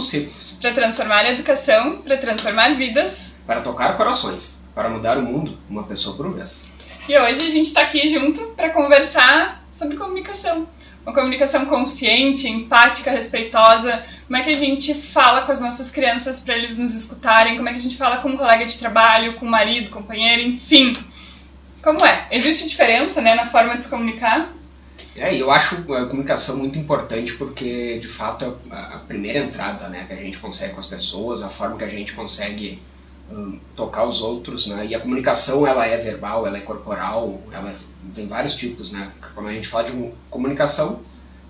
os ciclos. Para transformar a educação, para transformar vidas. Para tocar corações, para mudar o mundo, uma pessoa por vez. E hoje a gente está aqui junto para conversar sobre comunicação. Uma comunicação consciente, empática, respeitosa. Como é que a gente fala com as nossas crianças para eles nos escutarem? Como é que a gente fala com um colega de trabalho, com o marido, companheiro, enfim. Como é? Existe diferença né, na forma de se comunicar? É, eu acho a comunicação muito importante porque, de fato, é a primeira entrada né, que a gente consegue com as pessoas, a forma que a gente consegue um, tocar os outros, né? E a comunicação, ela é verbal, ela é corporal, ela tem vários tipos, né? Quando a gente fala de comunicação,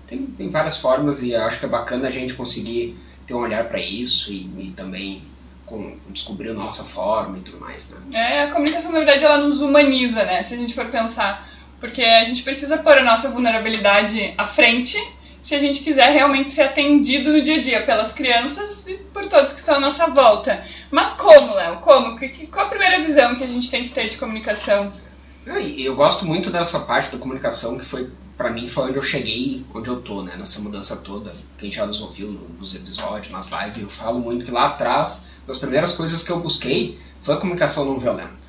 tem, tem várias formas e acho que é bacana a gente conseguir ter um olhar para isso e, e também descobrir a nossa forma e tudo mais, né? É, a comunicação, na verdade, ela nos humaniza, né? Se a gente for pensar porque a gente precisa pôr a nossa vulnerabilidade à frente se a gente quiser realmente ser atendido no dia a dia pelas crianças e por todos que estão à nossa volta. Mas como, Léo? Como? Qual a primeira visão que a gente tem que ter de comunicação? Eu gosto muito dessa parte da comunicação que foi, para mim, foi onde eu cheguei, onde eu tô, né? Nessa mudança toda. Quem já nos ouviu nos episódios, nas lives, eu falo muito que lá atrás, das primeiras coisas que eu busquei foi a comunicação não violenta.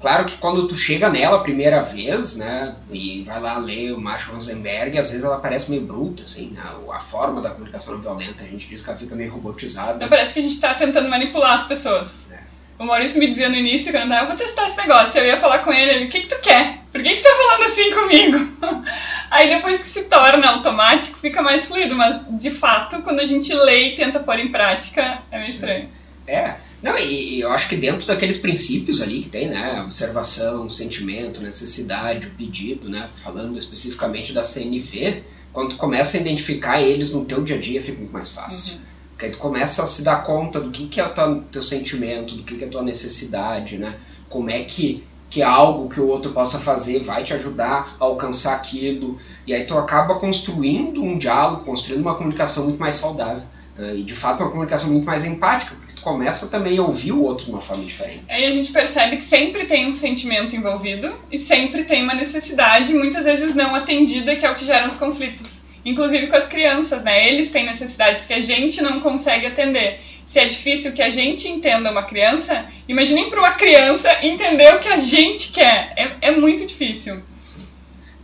Claro que quando tu chega nela a primeira vez, né, e vai lá ler o Marshall Rosenberg, às vezes ela parece meio bruta, assim, né, a forma da comunicação não violenta, a gente diz que ela fica meio robotizada. Então parece que a gente está tentando manipular as pessoas. É. O Maurício me dizia no início, quando eu, eu vou testar esse negócio, eu ia falar com ele, ele, o que que tu quer? Por que que tu tá falando assim comigo? Aí depois que se torna automático, fica mais fluido, mas de fato, quando a gente lê e tenta pôr em prática, é meio estranho. É, não, e, e, eu acho que dentro daqueles princípios ali que tem, né, observação, sentimento, necessidade, o pedido, né, falando especificamente da CNV, quando tu começa a identificar eles no teu dia a dia fica muito mais fácil. Uhum. Porque aí tu começa a se dar conta do que, que é o teu, teu sentimento, do que, que é a tua necessidade, né, como é que, que algo que o outro possa fazer vai te ajudar a alcançar aquilo, e aí tu acaba construindo um diálogo, construindo uma comunicação muito mais saudável. Uh, e de fato uma comunicação muito mais empática, porque tu começa também a ouvir o outro de uma forma diferente. Aí a gente percebe que sempre tem um sentimento envolvido e sempre tem uma necessidade, muitas vezes não atendida, que é o que gera os conflitos. Inclusive com as crianças, né? Eles têm necessidades que a gente não consegue atender. Se é difícil que a gente entenda uma criança, imaginem para uma criança entender o que a gente quer. É, é muito difícil.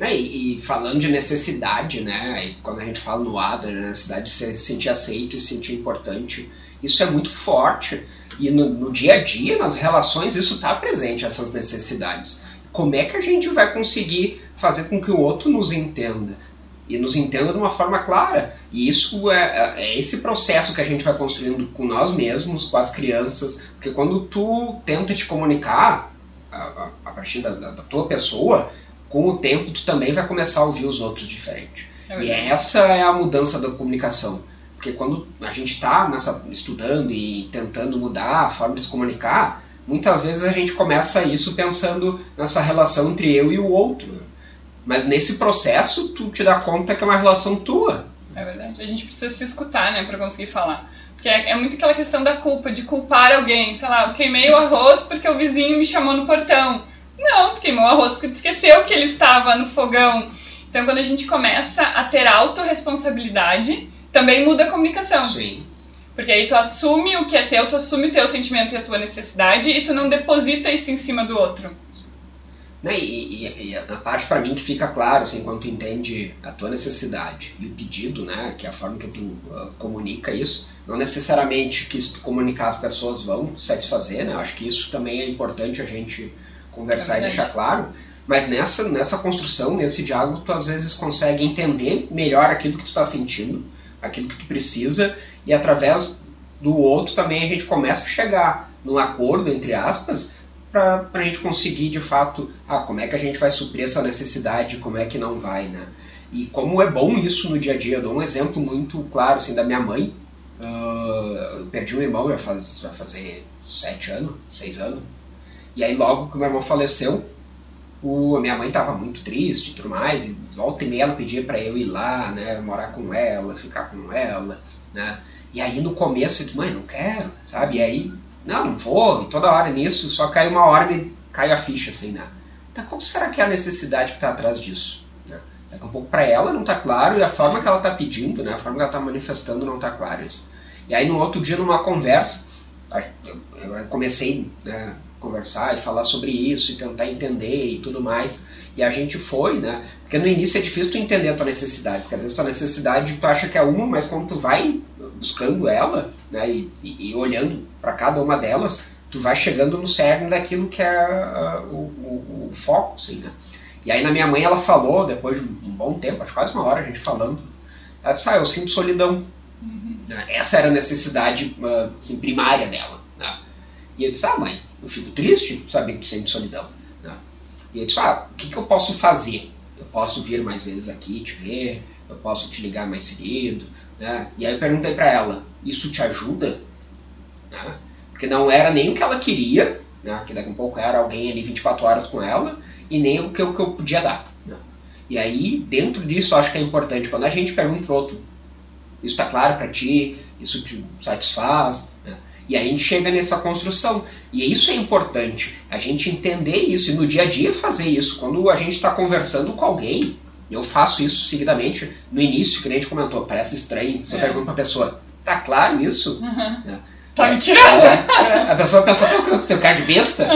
Né? E, e, falando de necessidade, né? E quando a gente fala no Adler, a necessidade de se sentir aceito e se sentir importante, isso é muito forte. E no, no dia a dia, nas relações, isso está presente, essas necessidades. Como é que a gente vai conseguir fazer com que o outro nos entenda? E nos entenda de uma forma clara. E isso é, é, é esse processo que a gente vai construindo com nós mesmos, com as crianças. Porque quando tu tenta te comunicar a, a, a partir da, da tua pessoa, com o tempo tu também vai começar a ouvir os outros diferente. É e essa é a mudança da comunicação. Porque quando a gente está estudando e tentando mudar a forma de se comunicar, muitas vezes a gente começa isso pensando nessa relação entre eu e o outro. Mas nesse processo tu te dá conta que é uma relação tua. É verdade. A gente precisa se escutar, né, para conseguir falar. Porque é, é, muito aquela questão da culpa, de culpar alguém. Sei lá, eu queimei o arroz porque o vizinho me chamou no portão. Não, tu queimou o arroz porque tu esqueceu que ele estava no fogão. Então, quando a gente começa a ter autorresponsabilidade, também muda a comunicação. Sim. Porque aí tu assume o que é teu, tu assume o teu sentimento e a tua necessidade e tu não deposita isso em cima do outro. Né? E, e, e, a parte para mim que fica claro, assim, quando tu entende a tua necessidade e o pedido, né, que é a forma que tu uh, comunica isso, não necessariamente que se tu comunicar as pessoas vão satisfazer, né, acho que isso também é importante a gente conversar é e deixar claro, mas nessa, nessa construção, nesse diálogo, tu às vezes consegue entender melhor aquilo que tu está sentindo, aquilo que tu precisa, e através do outro também a gente começa a chegar num acordo, entre aspas, para a gente conseguir de fato, ah, como é que a gente vai suprir essa necessidade, como é que não vai, né? E como é bom isso no dia a dia, eu dou um exemplo muito claro assim da minha mãe. Uh, perdi um irmão já faz já fazer sete anos, seis anos. E aí logo que meu irmão faleceu, o, a minha mãe estava muito triste e tudo mais, e volta e meia ela pedia para eu ir lá, né, morar com ela, ficar com ela, né, e aí no começo eu disse, mãe, não quero, sabe, e aí, não, não vou, e toda hora nisso, só cai uma hora e cai a ficha, assim, né, então qual será que é a necessidade que está atrás disso, né, daqui um pouco para ela não está claro, e a forma que ela está pedindo, né, a forma que ela está manifestando não está claro isso. E aí no outro dia, numa conversa, eu comecei né, a conversar e falar sobre isso e tentar entender e tudo mais. E a gente foi, né? Porque no início é difícil tu entender a tua necessidade, porque às vezes tua necessidade tu acha que é uma, mas quando tu vai buscando ela, né, e, e, e olhando para cada uma delas, tu vai chegando no cerne daquilo que é uh, o, o, o, foco, assim, né? E aí na minha mãe ela falou, depois de um bom tempo, acho quase uma hora a gente falando, ela disse, ah, eu sinto solidão. Uhum. Essa era a necessidade uh, assim, primária dela. Né? E eu disse, ah mãe, eu fico triste saber que tu sente solidão. Né? E eu disse, ah, o que, que eu posso fazer? Eu posso vir mais vezes aqui te ver, eu posso te ligar mais seguido. Né? E aí eu perguntei para ela, isso te ajuda? Né? Porque não era nem o que ela queria, né? que daqui a pouco era alguém ali 24 horas com ela, e nem o que eu, que eu podia dar. Né? E aí, dentro disso, acho que é importante, quando a gente pergunta pro outro, isso está claro para ti, isso te satisfaz, né? E a gente chega nessa construção. E isso é importante, a gente entender isso e no dia a dia fazer isso. Quando a gente está conversando com alguém, eu faço isso seguidamente. No início, que a gente comentou, parece estranho. Você é. pergunta para a pessoa, tá claro isso? Uhum. É. Tá me tirando. É, a pessoa pensa, teu, teu cara de besta?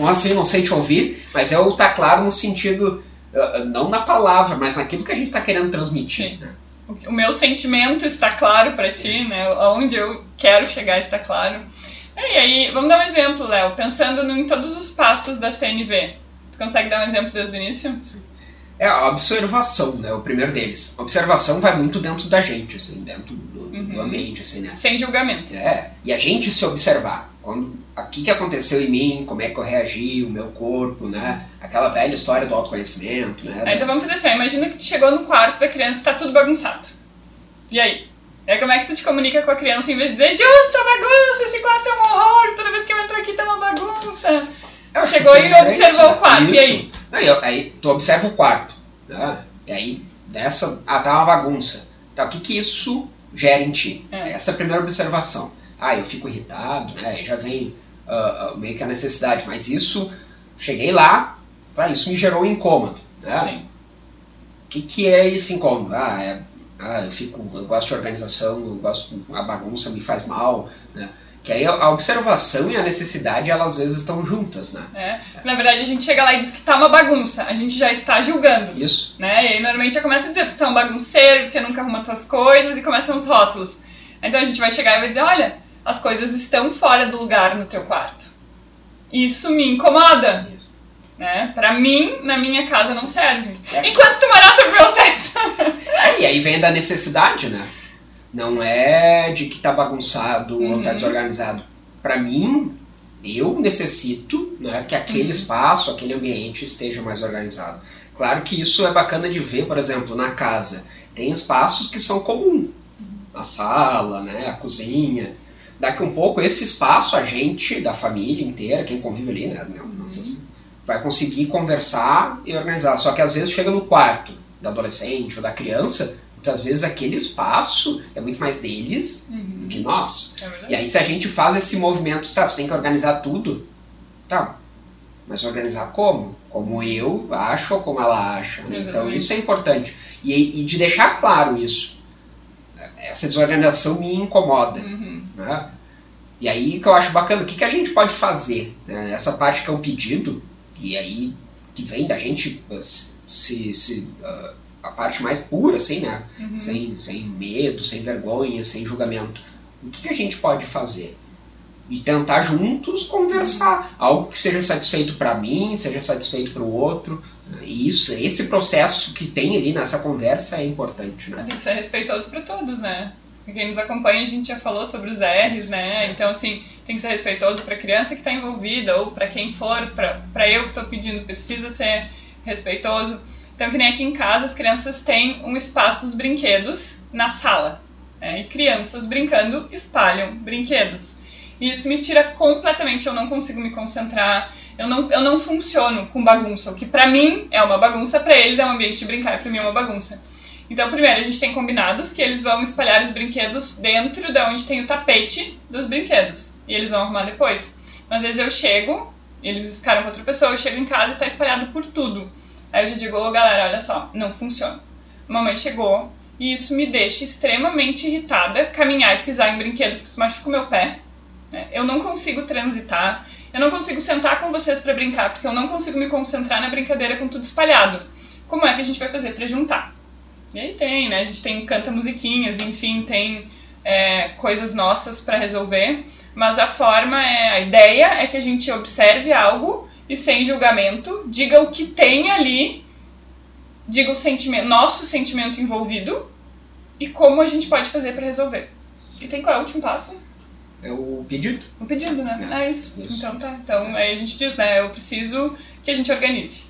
Não, assim, não sei te ouvir. Mas é o tá claro no sentido, uh, não na palavra, mas naquilo que a gente está querendo transmitir. Né? O meu sentimento está claro para ti, né? Aonde eu quero chegar está claro. E aí, vamos dar um exemplo, Léo, pensando em todos os passos da CNV. Tu consegue dar um exemplo desde o início? Sim. É a observação, né? O primeiro deles. A observação vai muito dentro da gente, assim, dentro do, uhum. do ambiente, assim, né? Sem julgamento. É. E a gente se observar. Quando, o que, que aconteceu em mim, como é que eu reagi, o meu corpo, né? Aquela velha história do autoconhecimento, né? então vamos fazer assim, imagina que tu chegou no quarto da criança e tá tudo bagunçado. E aí? É como é que tu te comunica com a criança em vez de dizer, junto, bagunça, esse quarto é um horror, toda vez que eu entro aqui tá uma bagunça. Chegou e observou o quarto, isso. e aí? Não, aí tu observa o quarto, né? E aí, dessa, ah, tá uma bagunça. Tá, o que que isso gera em ti? É. Essa é a primeira observação. Ah, eu fico irritado, né? Já vem uh, uh, meio que a necessidade, mas isso, cheguei lá, ah, isso me gerou um incômodo, né? Sim. O que que é esse incômodo? Ah, é, ah, eu fico, eu gosto de organização, eu gosto, a bagunça me faz mal, né? Que aí a observação e a necessidade, elas às vezes estão juntas, né? É. Na verdade, a gente chega lá e diz que tá uma bagunça. A gente já está julgando. Isso. Né? E aí, normalmente, já começa a dizer que tá um bagunceiro, porque nunca arruma tuas coisas, e começam os rótulos. Então, a gente vai chegar e vai dizer, olha, as coisas estão fora do lugar no teu quarto. Isso me incomoda. Isso. Né? Pra mim, na minha casa não serve. É. Enquanto tu morar sobre o meu teto. É, e aí vem da necessidade, né? Não é de que tá bagunçado uhum. ou tá uhum. desorganizado. Para mim, eu necessito né, que aquele uhum. espaço, aquele ambiente esteja mais organizado. Claro que isso é bacana de ver, por exemplo, na casa. Tem espaços que são comuns. A sala, né, a cozinha. Daqui um pouco, esse espaço, a gente, da família inteira, quem convive ali, né, uhum. vai conseguir conversar e organizar. Só que às vezes chega no quarto da adolescente ou da criança, muitas vezes aquele espaço é muito mais deles uhum. do que nós. É e aí se a gente faz esse movimento, sabe, você tem que organizar tudo, tá, mas organizar como? Como eu acho ou como ela acha. Né? Então isso é importante. E, e, de deixar claro isso. Essa desorganização me incomoda. Uhum. Né? E aí que eu acho bacana, o que, que a gente pode fazer? Né? Essa parte que é o pedido, e aí que vem da gente se, se uh, a parte mais pura, assim, né? Uhum. Sem, sem medo, sem vergonha, sem julgamento. O que, que a gente pode fazer? E tentar juntos conversar. Algo que seja satisfeito para mim, seja satisfeito para o outro. E isso, esse processo que tem ali nessa conversa é importante, né? Tem que ser respeitoso para todos, né? Quem nos acompanha, a gente já falou sobre os R's, né? Então, assim, tem que ser respeitoso para a criança que está envolvida ou para quem for, para eu que estou pedindo, precisa ser respeitoso. Então, que nem aqui em casa, as crianças têm um espaço dos brinquedos na sala. Né? E crianças brincando espalham brinquedos. E isso me tira completamente, eu não consigo me concentrar, eu não, eu não funciono com bagunça. O que para mim é uma bagunça, para eles é um ambiente de brincar, para mim é uma bagunça. Então, primeiro, a gente tem combinados que eles vão espalhar os brinquedos dentro de onde tem o tapete dos brinquedos. E eles vão arrumar depois. Mas às vezes eu chego, eles ficaram com outra pessoa, eu chego em casa e está espalhado por tudo. Aí eu já digo, oh, galera, olha só, não funciona. Mamãe chegou e isso me deixa extremamente irritada caminhar e pisar em brinquedo porque isso machuca o meu pé. Né? Eu não consigo transitar, eu não consigo sentar com vocês para brincar porque eu não consigo me concentrar na brincadeira com tudo espalhado. Como é que a gente vai fazer para juntar? E aí tem, né? A gente tem canta musiquinhas, enfim, tem é, coisas nossas para resolver, mas a forma é a ideia é que a gente observe algo e sem julgamento diga o que tem ali, diga o sentimento, nosso sentimento envolvido e como a gente pode fazer para resolver. E tem qual é o último passo? É o pedido. O pedido, né? É, é isso. isso. Então tá. Então aí a gente diz, né? Eu preciso que a gente organize.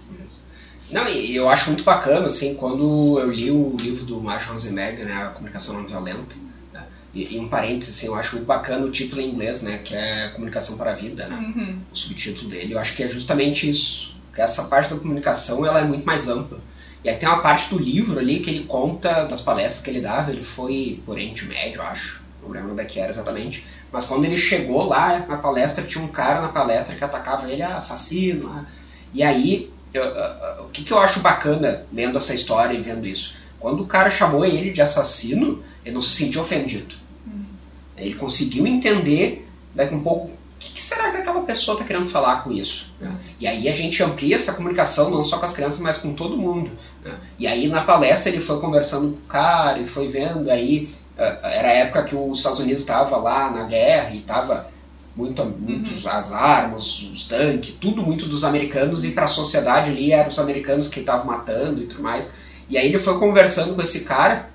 Não, e eu acho muito bacana, assim, quando eu li o livro do Marshall Rosenberg, né, A Comunicação Não Violenta, né, e, e, um parênteses, assim, eu acho muito bacana o título em inglês, né, que é Comunicação para a Vida, né, uhum. o subtítulo dele, eu acho que é justamente isso, que essa parte da comunicação, ela é muito mais ampla. E aí tem uma parte do livro ali que ele conta das palestras que ele dava, ele foi por Oriente Médio, eu acho, não lembro onde é que era exatamente, mas quando ele chegou lá na palestra, tinha um cara na palestra que atacava ele, ah, assassino, ah, e aí eu, uh, uh, o que, que eu acho bacana lendo essa história e vendo isso? Quando o cara chamou ele de assassino, ele não se sentiu ofendido. Uhum. Ele conseguiu entender daqui um pouco o que, que será que aquela pessoa está querendo falar com isso. Né? E aí a gente amplia essa comunicação não só com as crianças, mas com todo mundo. Né? E aí na palestra ele foi conversando com o cara e foi vendo aí uh, era a época que os Estados Unidos estava lá na guerra e estava muito, muitos uhum. as armas, os tanques, tudo muito dos americanos e para a sociedade ali eram os americanos que estavam matando e tudo mais. E aí ele foi conversando com esse cara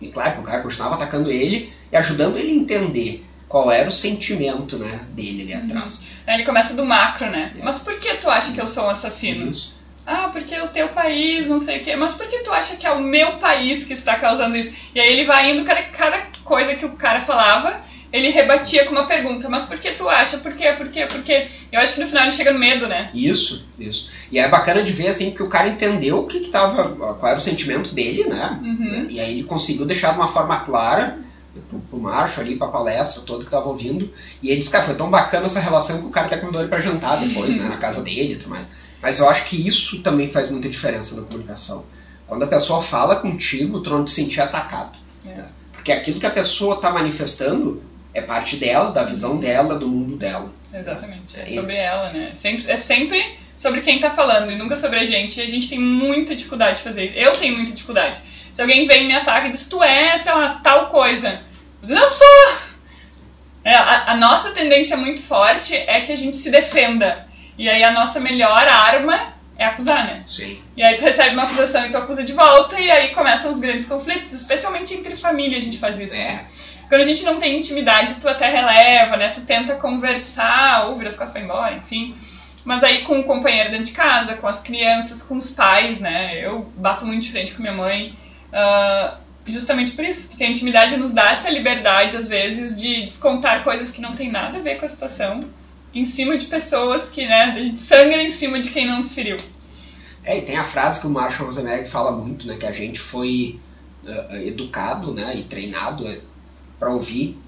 e claro que o cara continuava atacando ele e ajudando ele a entender qual era o sentimento né, dele ali uhum. atrás. Aí ele começa do macro, né? É. Mas por que tu acha que eu sou um assassino? Isso. Ah, porque é o teu país, não sei o quê. Mas por que tu acha que é o meu país que está causando isso? E aí ele vai indo, cada, cada coisa que o cara falava, ele rebatia com uma pergunta, mas por que tu acha? Por quê? Por quê? Por quê? Eu acho que no final ele chega no medo, né? Isso, isso. E é bacana de ver, assim, que o cara entendeu o que, que tava, qual era o sentimento dele, né? Uhum. E aí ele conseguiu deixar de uma forma clara pro, pro Marshall ali, pra palestra toda que tava ouvindo. E ele disse, cara, foi tão bacana essa relação que o cara até convidou ele pra jantar depois, né? Na casa dele e tudo mais. Mas eu acho que isso também faz muita diferença na comunicação. Quando a pessoa fala contigo, tu não te sentir atacado. É. Porque aquilo que a pessoa está manifestando é parte dela, da visão dela, do mundo dela. Exatamente, é sobre ela, né? Sempre, é sempre sobre quem tá falando e nunca sobre a gente. E a gente tem muita dificuldade de fazer isso. Eu tenho muita dificuldade. Se alguém vem e me ataca e diz, tu é, sei lá, tal coisa. Eu digo, não sou! É, a, a nossa tendência muito forte é que a gente se defenda. E aí a nossa melhor arma é acusar, né? Sim. E aí tu recebe uma acusação e tu acusa de volta, e aí começam os grandes conflitos, especialmente entre família a gente faz isso. É. Quando a gente não tem intimidade, tu até releva, né? Tu tenta conversar, ou vira as costas embora, enfim. Mas aí com o companheiro dentro de casa, com as crianças, com os pais, né? Eu bato muito de frente com minha mãe. Uh, justamente por isso, porque a intimidade nos dá essa liberdade, às vezes, de descontar coisas que não tem nada a ver com a situação em cima de pessoas que, né, a gente sangra em cima de quem não nos feriu. É, e tem a frase que o Marshall Rosenberg fala muito, né, que a gente foi uh, educado, né, e treinado para ouvir,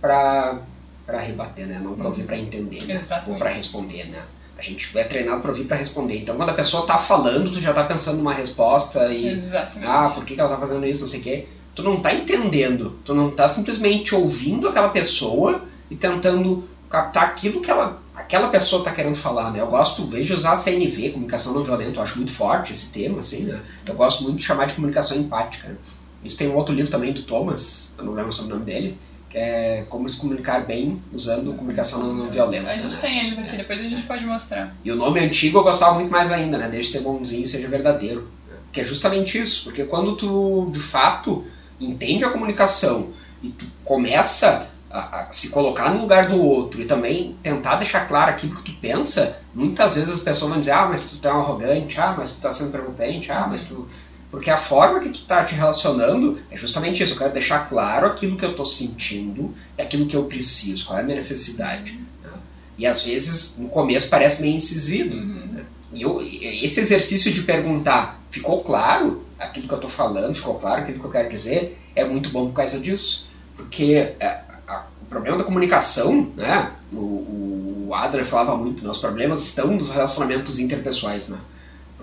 para para rebater, né? Não para ouvir para entender, né? ou para responder, né? A gente é treinado para ouvir para responder. Então, quando a pessoa tá falando, tu já tá pensando numa resposta e Exatamente. ah, por que, ela tá fazendo isso, não sei o quê. Tu não tá entendendo, tu não tá simplesmente ouvindo aquela pessoa e tentando captar aquilo que ela, aquela pessoa está querendo falar, né? Eu gosto, vejo usar CNV, comunicação não violenta, eu acho muito forte esse termo, assim, né? Eu gosto muito de chamar de comunicação empática. Isso tem um outro livro também do Thomas, eu não lembro sobre o nome dele, que é Como se comunicar bem usando comunicação não violenta. A gente né? tem eles aqui, depois a gente pode mostrar. E o nome antigo eu gostava muito mais ainda, né? Desde ser bonzinho seja verdadeiro. Que é justamente isso, porque quando tu, de fato, entende a comunicação e tu começa a, a, se colocar no lugar do outro e também tentar deixar claro aquilo que tu pensa, muitas vezes as pessoas vão dizer, ah, mas tu tá arrogante, ah, mas tu tá sendo preocupante, ah, mas tu porque a forma que tu tá te relacionando é justamente isso. Eu quero deixar claro aquilo que eu tô sentindo e aquilo que eu preciso, qual é a minha necessidade. Né? E às vezes, no começo, parece meio incisivo. Uhum. Né? E eu, esse exercício de perguntar, ficou claro aquilo que eu tô falando, ficou claro aquilo que eu quero dizer, é muito bom por causa disso. Porque a, é, a, o problema da comunicação, né? O, o Adler falava muito, né? os problemas estão nos relacionamentos interpessoais, né?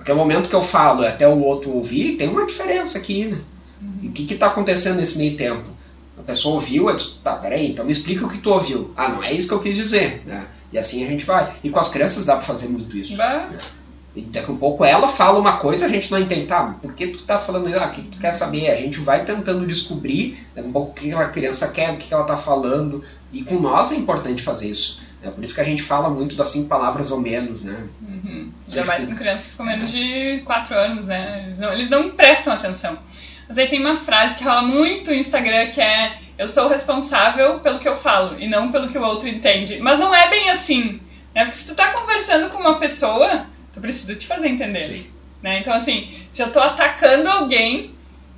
Porque o momento que eu falo até o outro ouvir, tem uma diferença aqui, né? Uhum. O que está acontecendo nesse meio tempo? A pessoa ouviu, eu disse, tá, peraí, então me explica o que tu ouviu. Ah, não é isso que eu quis dizer, né? E assim a gente vai. E com as crianças dá para fazer muito isso. Né? E daqui a um pouco ela fala uma coisa, a gente não entende, tá, por que tu tá falando isso? Ah, o que tu quer saber? A gente vai tentando descobrir daqui um pouco o que a criança quer, o que ela tá falando. E com nós é importante fazer isso. É por isso que a gente fala muito das cinco palavras ou menos, né? Uhum. Já mais com crianças com menos de quatro anos, né? Eles não, eles não prestam atenção. Mas aí tem uma frase que rola muito no Instagram que é eu sou responsável pelo que eu falo e não pelo que o outro entende. Mas não é bem assim. Né? Porque se tu tá conversando com uma pessoa, tu precisa te fazer entender. Sim. Né? Então, assim, se eu tô atacando alguém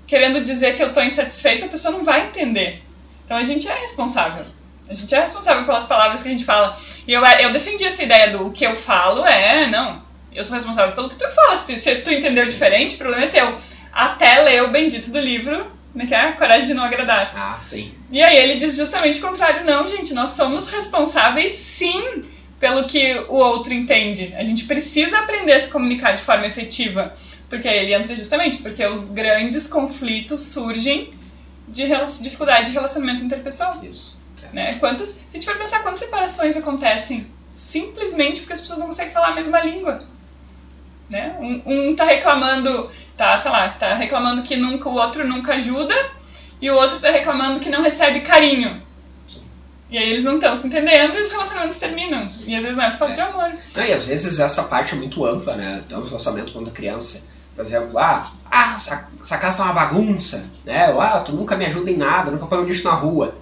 querendo dizer que eu tô insatisfeito, a pessoa não vai entender. Então a gente é responsável. A gente é responsável pelas palavras que a gente fala. E eu, eu defendi essa ideia do que eu falo é, não, eu sou responsável pelo que tu fala. Se tu, se tu entendeu diferente, o problema é teu. Até ler o bendito do livro né, que é a coragem de não agradar. Ah, sim. E aí ele diz justamente o contrário, não, gente, nós somos responsáveis sim pelo que o outro entende. A gente precisa aprender a se comunicar de forma efetiva. Porque aí ele entra justamente porque os grandes conflitos surgem de dificuldade de relacionamento interpessoal. Isso. Né? Quantos, se a gente for pensar quantas separações acontecem simplesmente porque as pessoas não conseguem falar a mesma língua. Né? Um, um tá reclamando tá, sei lá, tá reclamando que nunca o outro nunca ajuda e o outro tá reclamando que não recebe carinho. E aí eles não estão se entendendo e os relacionamentos terminam. E às vezes não é por falta é. de amor. Não, e às vezes essa parte é muito ampla, né? Tanto o relacionamento quanto a criança. Por exemplo, ah, ah essa, essa casa tá uma bagunça, né? Ou, ah, tu nunca me ajuda em nada, nunca põe um lixo na rua.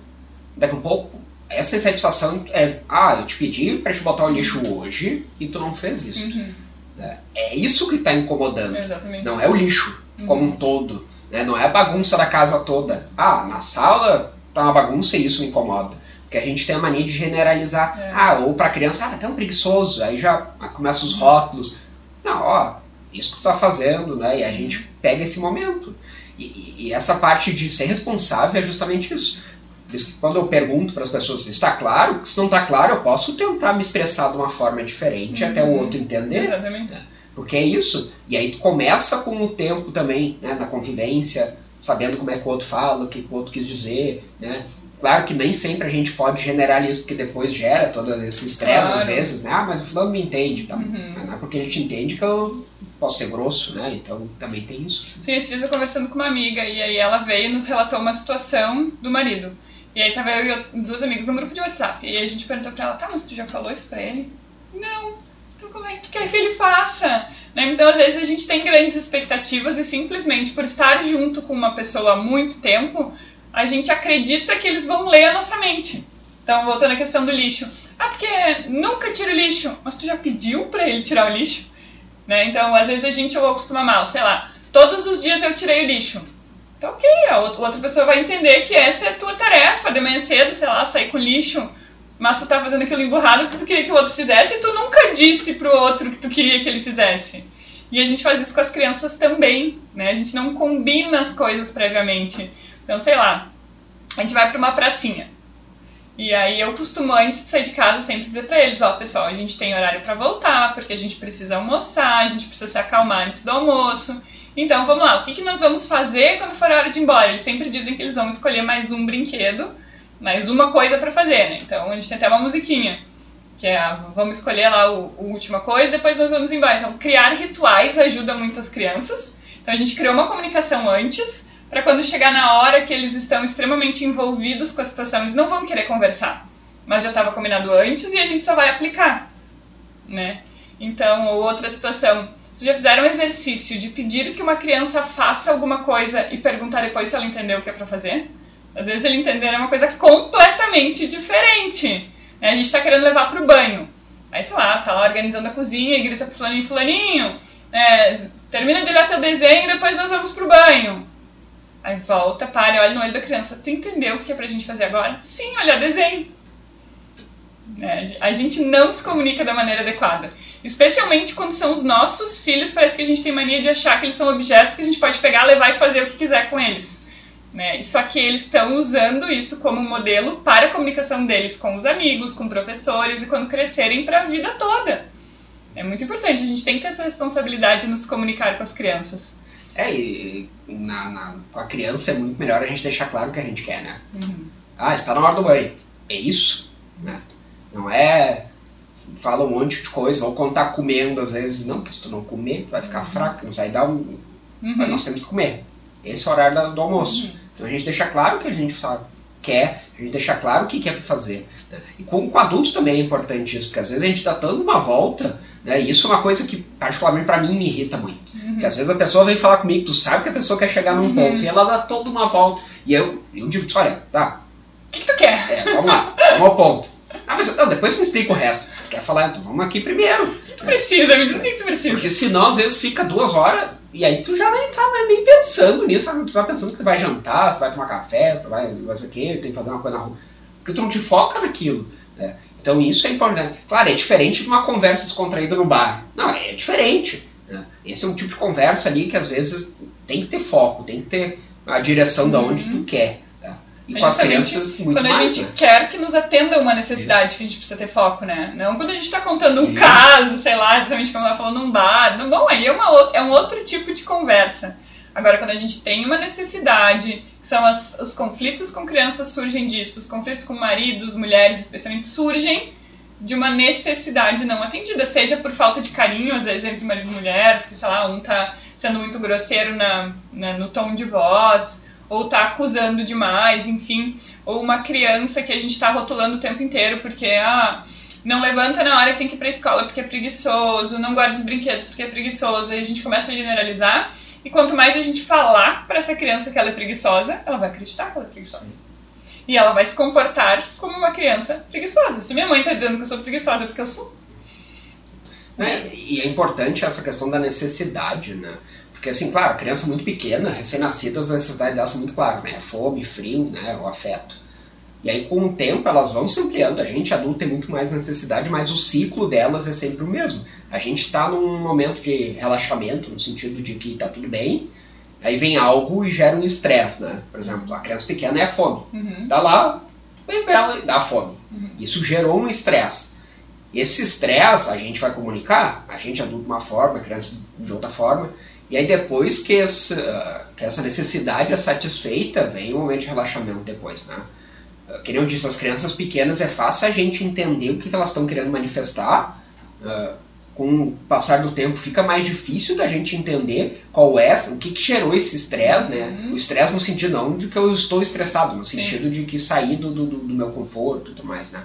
Daqui a um pouco, essa insatisfação é, ah, eu te pedi para te botar o lixo hoje e tu não fez isso. Uhum. É, é isso que está incomodando. Exatamente. Não é o lixo uhum. como um todo. Né? Não é a bagunça da casa toda. Ah, na sala tá uma bagunça e isso me incomoda. Porque a gente tem a mania de generalizar. É. Ah, ou para criança, ah, tá tão preguiçoso. Aí já começa os rótulos. Não, ó, isso que tu tá fazendo, né? E a gente pega esse momento. E, e, e essa parte de ser responsável é justamente isso. Por isso que quando eu pergunto para as pessoas, está claro? Se não está claro, eu posso tentar me expressar de uma forma diferente uhum. até o outro entender. Exatamente. Porque é isso. E aí tu começa com o tempo também, né, na convivência, sabendo como é que o outro fala, o que o outro quis dizer, né? Claro que nem sempre a gente pode generalizar isso, porque depois gera todo esse estresse claro. às vezes, né? Ah, mas o fulano me entende, tá? Uhum. Não é porque a gente entende que eu posso ser grosso, né? Então também tem isso. Sim, esses dias eu conversando com uma amiga e aí ela veio e nos relatou uma situação do marido. E aí tava eu e duas amigas num grupo de WhatsApp. E aí a gente perguntou pra ela, tá, mas tu já falou isso pra ele? Não. Então como é que quer que ele faça? Né? Então às vezes a gente tem grandes expectativas e simplesmente por estar junto com uma pessoa há muito tempo, a gente acredita que eles vão ler a nossa mente. Então voltando à questão do lixo. Ah, porque nunca tira o lixo. Mas tu já pediu pra ele tirar o lixo? Né? Então às vezes a gente acostuma mal, sei lá. Todos os dias eu tirei o lixo. Então, ok, a outra pessoa vai entender que essa é a tua tarefa de manhã cedo, sei lá, sair com lixo, mas tu tá fazendo aquilo emburrado que tu queria que o outro fizesse e tu nunca disse pro outro que tu queria que ele fizesse. E a gente faz isso com as crianças também, né? A gente não combina as coisas previamente. Então, sei lá, a gente vai para uma pracinha. E aí eu costumo, antes de sair de casa, sempre dizer para eles, ó, pessoal, a gente tem horário para voltar, porque a gente precisa almoçar, a gente precisa se acalmar antes do almoço. Então, vamos lá, o que, que nós vamos fazer quando for a hora de ir embora? Eles sempre dizem que eles vão escolher mais um brinquedo, mais uma coisa para fazer, né? Então, a gente tem até uma musiquinha, que é, a, vamos escolher lá o, a última coisa, depois nós vamos embora. Então, criar rituais ajuda muito as crianças. Então, a gente criou uma comunicação antes, para quando chegar na hora que eles estão extremamente envolvidos com a situação, eles não vão querer conversar. Mas já estava combinado antes e a gente só vai aplicar, né? Então, outra situação, vocês já fizeram um exercício de pedir que uma criança faça alguma coisa e perguntar depois se ela entendeu o que é para fazer? Às vezes ele entender é uma coisa completamente diferente. Né? A gente está querendo levar para o banho. Aí, sei lá, tá lá organizando a cozinha e grita pro fulaninho, fulaninho, é, termina de olhar teu desenho e depois nós vamos pro banho. Aí volta, para olha no olho da criança. Tu entendeu o que é pra gente fazer agora? Sim, olhar desenho. É, a gente não se comunica da maneira adequada. Especialmente quando são os nossos filhos, parece que a gente tem mania de achar que eles são objetos que a gente pode pegar, levar e fazer o que quiser com eles. Né? Só que eles estão usando isso como modelo para a comunicação deles com os amigos, com professores e quando crescerem para a vida toda. É muito importante, a gente tem que ter essa responsabilidade de nos comunicar com as crianças. É, e na, na, com a criança é muito melhor a gente deixar claro o que a gente quer, né? Uhum. Ah, está na hora do banho. É isso? Né? Não é fala um monte de coisa, ou quando tá comendo, às vezes, não, porque se tu não comer, tu vai ficar fraco, não vai dar um. Uhum. Mas nós temos que comer. Esse é o horário da- do almoço. Uhum. Então a gente deixa claro o que a gente quer, a gente deixa claro o que quer fazer. né? E com, com adultos também é importante isso, porque às vezes a gente está dando uma volta, né? e isso é uma coisa que, particularmente para mim, me irrita muito. Porque às vezes a pessoa vem falar comigo, tu sabe que a pessoa quer chegar num Uhum. ponto, e ela dá toda uma volta. E eu, eu digo, olha, tá, O que, que tu quer? é, vamos lá, vamos ao ponto. Ah, mas não, depois me explica o resto. Quer falar, então vamos aqui primeiro. Tu precisa, me diz o que, tu precisa. Porque senão, às vezes, fica duas horas e aí tu já nem tá nem pensando nisso, sabe? Tu vai pensando que tu vai jantar, tu vai tomar café, tu vai fazer o quê, tem que fazer uma coisa na rua. Porque tu não te foca naquilo. né? Então isso é importante. Claro, é diferente de uma conversa descontraída no bar. Não, é diferente. né? Esse é um tipo de conversa ali que às vezes tem que ter foco, tem que ter a direção de onde tu quer. E com as justamente crianças, muito quando a gente né? quer que nos atenda uma necessidade que a gente precisa ter foco, né? Não quando a gente está contando um Isso. caso, sei lá, exatamente como ela falou num bar. Não, bom, aí é, uma, é um outro tipo de conversa. Agora, quando a gente tem uma necessidade, que são as- os conflitos com crianças surgem disso, os conflitos com maridos, mulheres, especialmente, surgem de uma necessidade não atendida, seja por falta de carinho, às vezes entre marido e mulher, porque, sei lá, um tá sendo muito grosseiro na, na- no tom de voz, ou tá acusando demais, enfim, ou uma criança que a gente tá rotulando o tempo inteiro porque, ah, não levanta na hora que tem que ir pra escola porque é preguiçoso, não guarda os brinquedos porque é preguiçoso, aí a gente começa a generalizar, e quanto mais a gente falar pra essa criança que ela é preguiçosa, ela vai acreditar que ela é preguiçosa. E ela vai se comportar como uma criança preguiçosa. Se minha mãe tá dizendo que eu sou preguiçosa, é porque eu sou. Né? E é importante essa questão da necessidade, né? Porque, assim, claro, criança muito pequena, recém-nascida, as necessidades delas são muito claras, né? Fome, frio, né? O afeto. E aí, com o tempo, elas vão se ampliando. A gente, adulto, tem muito mais necessidade, mas o ciclo delas é sempre o mesmo. A gente está num momento de relaxamento, no sentido de que tá tudo bem, aí vem algo e gera um estresse, né? Por exemplo, a criança pequena é a fome. Uhum. Tá lá, bem bela, e dá fome. Uhum. Isso gerou um estresse. Esse estresse a gente vai comunicar, a gente adulto de uma forma, a criança de outra forma, e aí depois que essa, que essa necessidade é satisfeita, vem o momento de relaxamento depois, né? Que nem eu disse, as crianças pequenas é fácil a gente entender o que elas estão querendo manifestar. ah, com o passar do tempo fica mais difícil da gente entender qual é, o que, que gerou esse estresse, né? Uhum. O estresse no sentido não de que eu estou estressado, no Sim. sentido de que sair do, do, do meu conforto e tudo mais, né?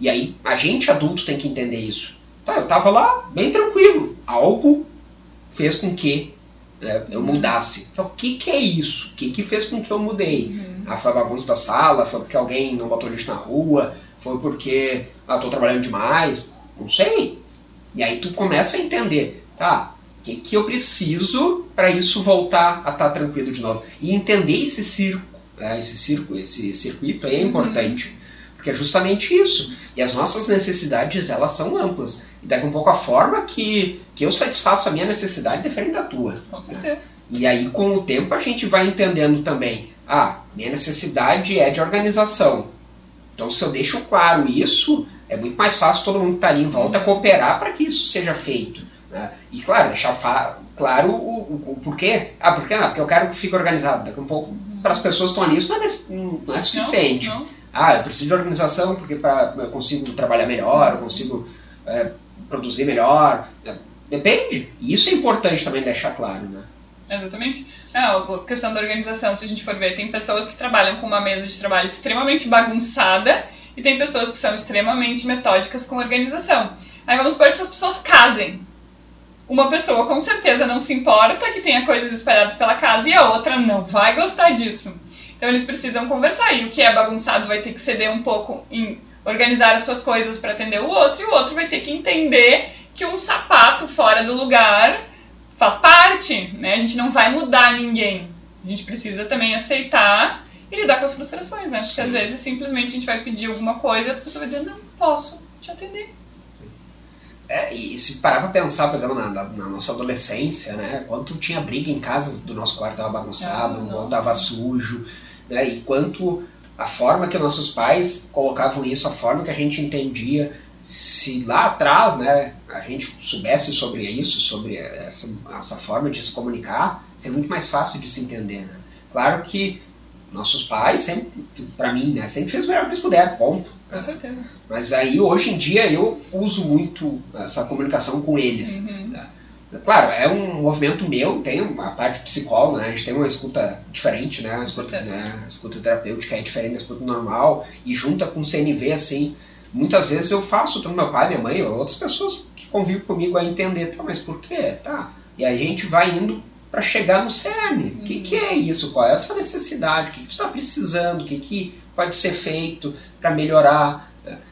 E aí a gente adulto tem que entender isso. Tá, eu tava lá bem tranquilo, algo fez com que né, eu mudasse. Então, o que, que é isso? O que, que fez com que eu mudei? Uhum. Ah, foi a bagunça da sala? Foi porque alguém não botou lixo na rua? Foi porque ah, tô trabalhando demais? Não sei. E aí tu começa a entender, tá? O que, que eu preciso para isso voltar a estar tranquilo de novo? E entender esse circo, né, esse circo, esse circuito aí é importante. Porque é justamente isso. E as nossas necessidades, elas são amplas. E daqui a um pouco a forma que, que eu satisfaço a minha necessidade é diferente da tua. Com certeza. E aí, com o tempo, a gente vai entendendo também: ah, minha necessidade é de organização. Então, se eu deixo claro isso, é muito mais fácil todo mundo que está ali em volta cooperar para que isso seja feito. né? E, claro, deixar claro o, o, o porquê. Ah, por que não? Porque eu quero que fique organizado. Daqui a um pouco, para as pessoas que estão ali, isso não é, não é suficiente. Não, não. Ah, eu preciso de organização porque pra, eu consigo trabalhar melhor, eu consigo é, produzir melhor. É, Depende. E isso é importante também deixar claro, né? Exatamente. É, a questão da organização, se a gente for ver, tem pessoas que trabalham com uma mesa de trabalho extremamente bagunçada e tem pessoas que são extremamente metódicas com organização. Aí vamos supor que essas pessoas casem. Uma pessoa com certeza não se importa que tenha coisas espalhadas pela casa e a outra não vai gostar disso. Então eles precisam conversar e o que é bagunçado vai ter que ceder um pouco em organizar as suas coisas para atender o outro e o outro vai ter que entender que um sapato fora do lugar faz parte, né? A gente não vai mudar ninguém. A gente precisa também aceitar e lidar com as frustrações, né? Porque às vezes simplesmente a gente vai pedir alguma coisa e a pessoa vai dizer, não posso te atender. É, e se parar pra pensar, por exemplo, na, na- na nossa adolescência, né? Quanto tinha briga em casa do nosso quarto tava bagunçado, Ah, o tava sujo, né? E quanto a forma que nossos pais colocavam isso, a forma que a gente entendia, se lá atrás né, a gente soubesse sobre isso, sobre essa, essa forma de se comunicar, seria muito mais fácil de se entender. Né? Claro que nossos pais, sempre, para mim, né, sempre fez o melhor que eles puderam, ponto. Com certeza. Mas aí, hoje em dia, eu uso muito essa comunicação com eles. Uhum. Né? Claro, é um movimento meu, tem a parte psicóloga, né? a gente tem uma escuta diferente, né? A escuta, né? A escuta terapêutica é diferente da escuta normal, e junta com o CNV, assim, muitas vezes eu faço, tanto meu pai, minha mãe, ou outras pessoas que convivem comigo a entender, tá, mas por quê? Tá. E a gente vai indo para chegar no cerne. O que, que é isso? Qual é essa necessidade? O que, que tu está precisando? O que, que pode ser feito para melhorar?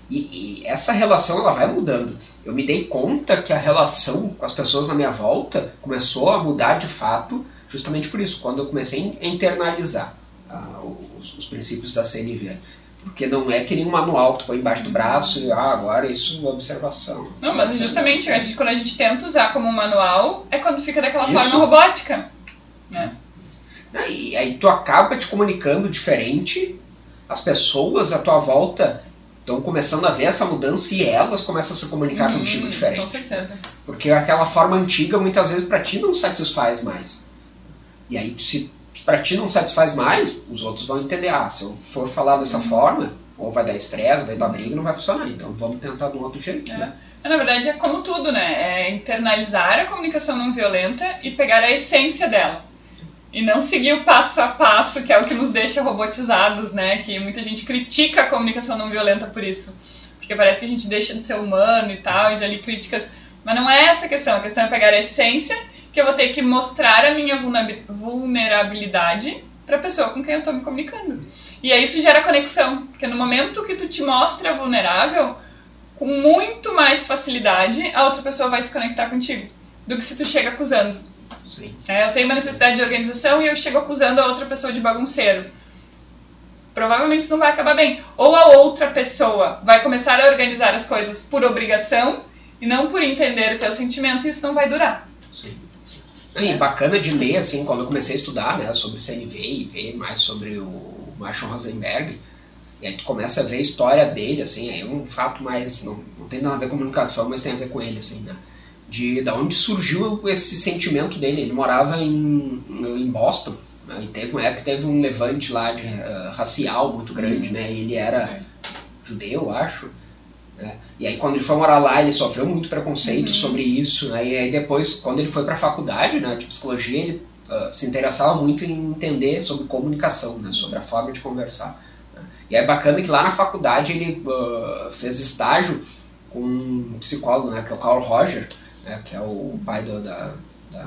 E, e, essa relação ela vai mudando. Eu me dei conta que a relação com as pessoas na minha volta começou a mudar de fato, justamente por isso, quando eu comecei a internalizar uh, os, os, princípios da CNV. Porque não é que nem um manual que tu põe embaixo do braço e ah, agora isso é observação. Não, mas justamente a gente, quando a gente tenta usar como um manual, é quando fica daquela isso. forma robótica. Né? E aí tu acaba te comunicando diferente, as pessoas à tua volta estão começando a ver essa mudança e elas começam a se comunicar uhum, contigo diferente. Com certeza. Porque aquela forma antiga muitas vezes para ti não satisfaz mais. E aí se para ti não satisfaz mais, os outros vão entender, ah, se eu for falar dessa forma, ou vai dar estresse, vai dar briga, não vai funcionar. Então vamos tentar de um outro jeito. É. Né? Na verdade é como tudo, né? É internalizar a comunicação não violenta e pegar a essência dela. E não seguir o passo a passo, que é o que nos deixa robotizados, né? Que muita gente critica a comunicação não violenta por isso. Porque parece que a gente deixa de ser humano e tal, e já li críticas. Mas não é essa a questão. A questão é pegar a essência que eu vou ter que mostrar a minha vulnerabilidade para a pessoa com quem eu estou me comunicando. E aí isso gera conexão, porque no momento que tu te mostra vulnerável, com muito mais facilidade a outra pessoa vai se conectar contigo do que se tu chega acusando. É, eu tenho uma necessidade de organização e eu chego acusando a outra pessoa de bagunceiro. Provavelmente isso não vai acabar bem. Ou a outra pessoa vai começar a organizar as coisas por obrigação e não por entender o teu sentimento e isso não vai durar. Sim. E bacana de ler, assim, quando eu comecei a estudar né, sobre CNV e ver mais sobre o Marshall Rosenberg, e aí tu começa a ver a história dele, assim, é um fato mais, não, não tem nada a ver com comunicação, mas tem a ver com ele, assim, né? De da onde surgiu esse sentimento dele. Ele morava em, em Boston, né, e teve uma época teve um levante lá de, uh, racial muito grande, né? Ele era judeu, acho, né? E aí quando ele foi morar lá, ele sofreu muito preconceito uhum. sobre isso. Né? E aí depois, quando ele foi para a faculdade né, de psicologia, ele uh, se interessava muito em entender sobre comunicação, né, sobre a forma de conversar. Né? E é bacana que lá na faculdade ele uh, fez estágio com um psicólogo, né, que é o Carl Roger, né, que é o pai do, da, da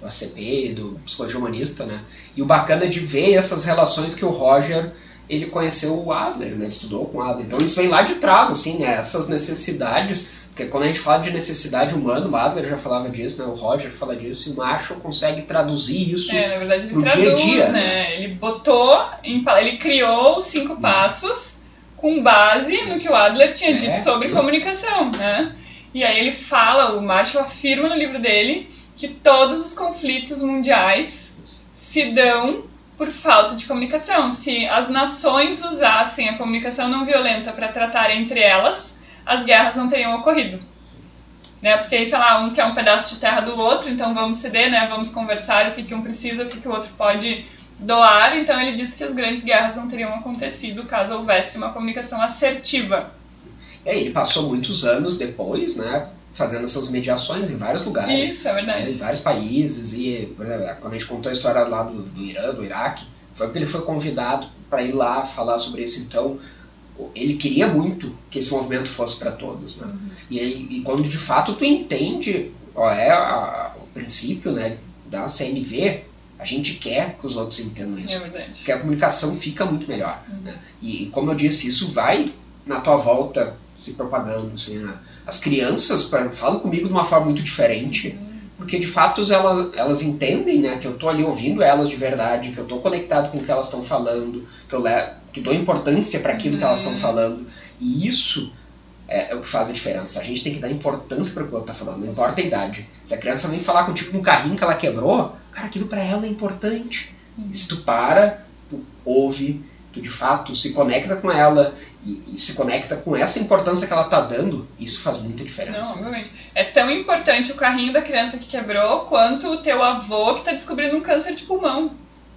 do ACP, do psicologia humanista, né? E o bacana de ver essas relações que o Roger ele conheceu o Adler, né? Ele estudou com o Adler. Então isso vem lá de trás, assim, né? Essas necessidades, porque quando a gente fala de necessidade humana, o Adler já falava disso, né? O Roger fala disso, e o Marshall consegue traduzir isso é, na verdade, ele traduz, dia a dia. Né? né? Ele botou, ele criou cinco passos com base no que o Adler tinha é, dito sobre isso. comunicação, né? E aí ele fala, o Marshall afirma no livro dele que todos os conflitos mundiais se dão por falta de comunicação. Se as nações usassem a comunicação não violenta para tratar entre elas, as guerras não teriam ocorrido. Né? Porque, sei lá, um quer um pedaço de terra do outro, então vamos ceder, né? vamos conversar o que, que um precisa, o que, que o outro pode doar. Então ele diz que as grandes guerras não teriam acontecido caso houvesse uma comunicação assertiva. É, ele passou muitos anos depois, né, fazendo essas mediações em vários lugares. Isso, é verdade. Né, em vários países. E, por exemplo, quando a gente contou a história lá do, do Irã, do Iraque, foi porque ele foi convidado para ir lá falar sobre isso. Então, ele queria muito que esse movimento fosse para todos. Né? Uhum. E, aí, e quando de fato tu entende qual é a, o princípio né, da CNV, a gente quer que os outros entendam isso. É verdade. Porque a comunicação fica muito melhor. Uhum. Né? E, como eu disse, isso vai na tua volta se propagando. Assim, as crianças pra, falam comigo de uma forma muito diferente, porque de fato elas, elas entendem né, que eu estou ali ouvindo elas de verdade, que eu estou conectado com o que elas estão falando, que eu que dou importância para aquilo que elas estão uhum. falando. E isso é, é, o que faz a diferença. A gente tem que dar importância para o que outro está falando, não importa a idade. Se a criança vem falar contigo no carrinho que ela quebrou, cara, aquilo para ela é importante. E se tu para, tu ouve, que de fato se conecta com ela e, e se conecta com essa importância que ela está dando, isso faz muita diferença. Não. É tão importante o carrinho da criança que quebrou quanto o teu avô que está descobrindo um câncer de pulmão.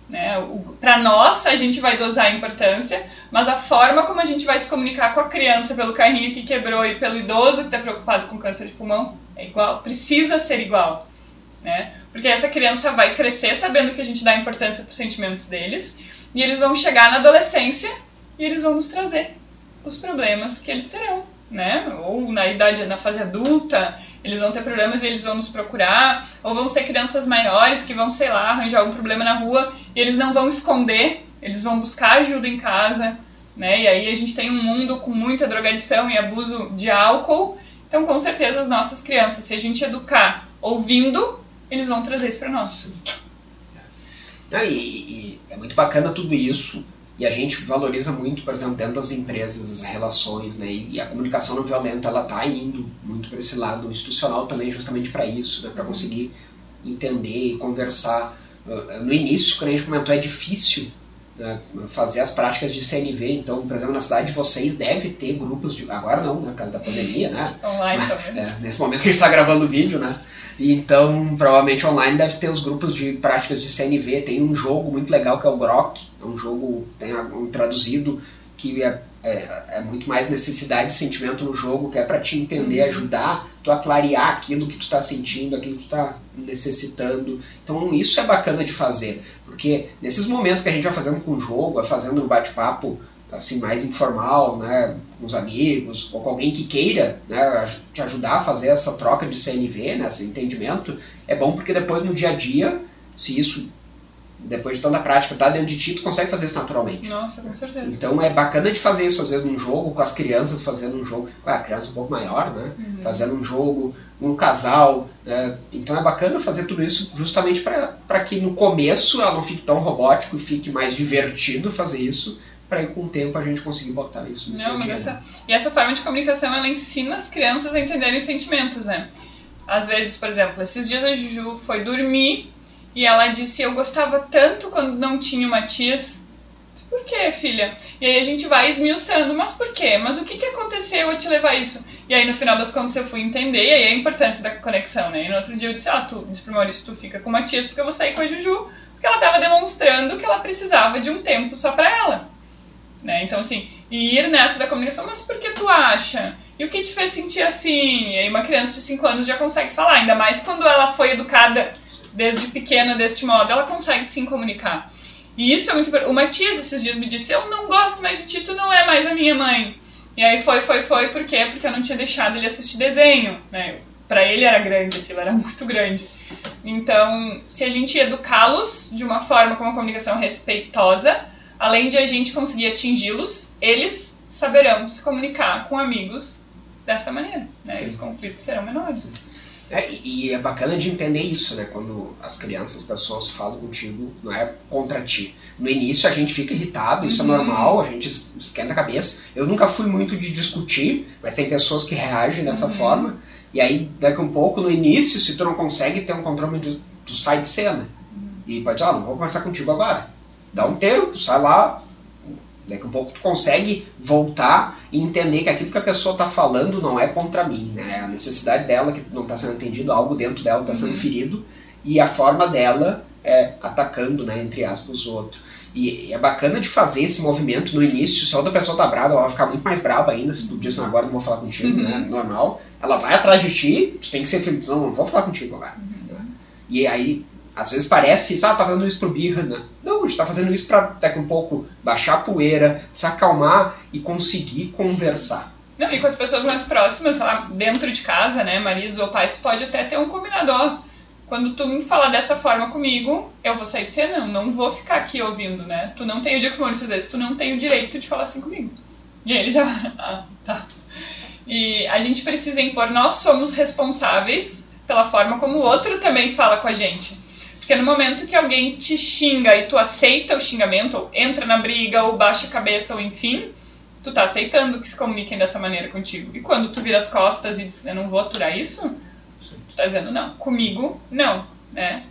Né? Para nós, a gente vai dosar a importância, mas a forma como a gente vai se comunicar com a criança pelo carrinho que quebrou e pelo idoso que está preocupado com câncer de pulmão é igual, precisa ser igual. Né? Porque essa criança vai crescer sabendo que a gente dá importância para os sentimentos deles, e eles vão chegar na adolescência e eles vão nos trazer os problemas que eles terão. Né? Ou na idade, na fase adulta, eles vão ter problemas e eles vão nos procurar, ou vão ser crianças maiores que vão, sei lá, arranjar algum problema na rua e eles não vão esconder, eles vão buscar ajuda em casa, né? E aí a gente tem um mundo com muita drogadição e abuso de álcool. Então, com certeza, as nossas crianças, se a gente educar ouvindo, eles vão trazer isso para nós. Ah, e, e é muito bacana tudo isso, e a gente valoriza muito, por exemplo, dentro das empresas, as relações, né? E a comunicação não violenta, ela está indo muito para esse lado institucional também, justamente para isso, né? Para conseguir entender e conversar. Uh, no início, quando a gente comentou, é difícil né? fazer as práticas de CNV. Então, por exemplo, na cidade de vocês deve ter grupos de. Agora não, né? Por causa da pandemia, né? Online também. É, nesse momento que a gente está gravando o vídeo, né? Então, provavelmente online deve ter os grupos de práticas de CNV. Tem um jogo muito legal que é o Grok, é um jogo tem um traduzido que é, é, é, muito mais necessidade de sentimento no jogo, que é para te entender, uhum. ajudar tu a clarear aquilo que tu está sentindo, aquilo que tu está necessitando. Então isso é bacana de fazer, porque nesses momentos que a gente vai fazendo com o jogo, vai fazendo um bate-papo assim mais informal, né, com os amigos ou com alguém que queira, né, te ajudar a fazer essa troca de CNV, né, esse entendimento, é bom porque depois no dia a dia, se isso depois de tanta prática tá dentro de ti, tu consegue fazer isso naturalmente. Nossa, com certeza. Então é bacana de fazer isso às vezes num jogo, com as crianças fazendo um jogo, claro, a criança um pouco maior, né? Uhum. Fazendo um jogo, um casal. Né? Então é bacana fazer tudo isso justamente para que no começo ela não fique tão robótico e fique mais divertido fazer isso, para ir com o tempo a gente conseguir botar isso no Não, mas essa, e essa forma de comunicação ela ensina as crianças a entenderem os sentimentos, né? Às vezes, por exemplo, esses dias a Juju foi dormir e ela disse: Eu gostava tanto quando não tinha o Matias. Por que, filha? E aí a gente vai esmiuçando, mas por quê? Mas o que, que aconteceu a te levar isso? E aí no final das contas eu fui entender, e aí a importância da conexão, né? E no outro dia eu disse: Ah, tu disse pro Maurício, tu fica com o Matias porque eu vou sair com a Juju. Porque ela estava demonstrando que ela precisava de um tempo só para ela. Né? Então, assim, ir nessa da comunicação, mas por que tu acha? E o que te fez sentir assim? E aí uma criança de 5 anos já consegue falar, ainda mais quando ela foi educada desde pequena deste modo, ela consegue sim comunicar. E isso é muito... O Matias esses dias me disse, eu não gosto mais de ti, tu não é mais a minha mãe. E aí foi, foi, foi, por quê? Porque eu não tinha deixado ele assistir desenho, né? Pra ele era grande, aquilo era muito grande. Então, se a gente educá-los de uma forma com uma comunicação respeitosa, além de a gente conseguir atingi-los, eles saberão se comunicar com amigos dessa maneira. Né? E os conflitos serão menores. É, e é bacana de entender isso, né? Quando as crianças, as pessoas falam contigo, não é contra ti. No início a gente fica irritado, isso é uhum. é normal, a gente esquenta a cabeça. Eu nunca fui muito de discutir, mas tem pessoas que reagem dessa uhum. forma. E aí, daqui a um pouco, no início, se tu não consegue ter um controle, tu sai de cena. Uhum. E pode dizer, ah, não vou conversar contigo agora. Dá um tempo, sai lá, Daqui a pouco tu consegue voltar e entender que aquilo que a pessoa está falando não é contra mim, né? É a necessidade dela que não está sendo entendido, algo dentro dela está sendo uhum. ferido e a forma dela é atacando, né, entre aspas, o outro. E, e, é bacana de fazer esse movimento no início. Se a outra pessoa tá brava, ela vai ficar muito mais brava ainda. Se tu diz, não, agora não vou falar contigo, né? uhum. né? Normal. Ela vai atrás de ti, tu tem que ser feliz. Não, não vou falar contigo agora. Uhum. E aí às vezes parece, ah, tá fazendo isso pro birra, né? Não, a gente tá fazendo isso para daqui um pouco baixar a poeira, se acalmar e conseguir conversar. Não, e com as pessoas mais próximas, sei lá, dentro de casa, né, maridos ou pais, tu pode até ter um combinador. Quando tu me falar dessa forma comigo, eu vou sair de cena, não, não vou ficar aqui ouvindo, né? Tu não tem, o dia que Maurício às vezes, tu não tem o direito de falar assim comigo. E ele já, ah, tá. E a gente precisa impor, nós somos responsáveis pela forma como o outro também fala com a gente. Porque no momento que alguém te xinga e tu aceita o xingamento, ou entra na briga, ou baixa a cabeça, ou enfim, tu tá aceitando que se comuniquem dessa maneira contigo. E quando tu vira as costas e diz, eu não vou aturar isso, tu tá dizendo, não, comigo, não, né?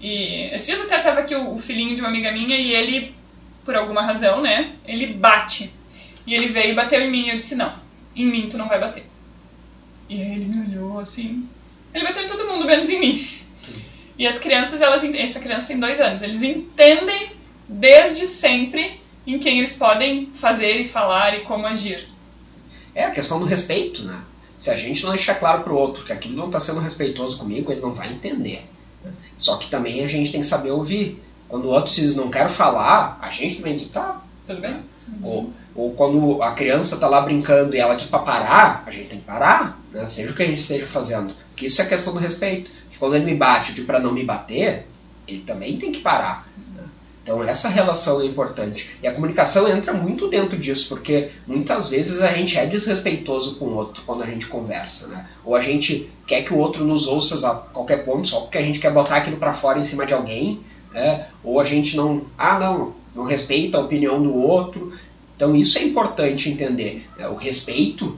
E esses dias até tava aqui o, filhinho de uma amiga minha e ele por alguma razão, né? Ele bate. E ele veio e bateu em mim e eu disse: Não, em mim tu não vai bater. E aí ele me olhou assim. Ele bateu em todo mundo, menos em mim. E as crianças, elas, essa criança tem dois anos, eles entendem desde sempre em quem eles podem fazer e falar e como agir. É a questão do respeito, né? Se a gente não deixar claro para o outro que aquilo não está sendo respeitoso comigo, ele não vai entender. Só que também a gente tem que saber ouvir. Quando o outro diz não quero falar, a gente também diz tá, tudo bem. Uhum. Ou, ou quando a criança está lá brincando e ela diz para parar, a gente tem que parar, né? seja o que a gente esteja fazendo. Porque isso é questão do respeito. Quando ele me bate, eu digo para não me bater, ele também tem que parar. Então essa relação é importante. E a comunicação entra muito dentro disso, porque muitas vezes a gente é desrespeitoso com o outro quando a gente conversa, né? Ou a gente quer que o outro nos ouça a qualquer ponto só porque a gente quer botar aquilo para fora em cima de alguém, né? Ou a gente não, ah não, não respeita a opinião do outro. Então isso é importante entender. Né? O respeito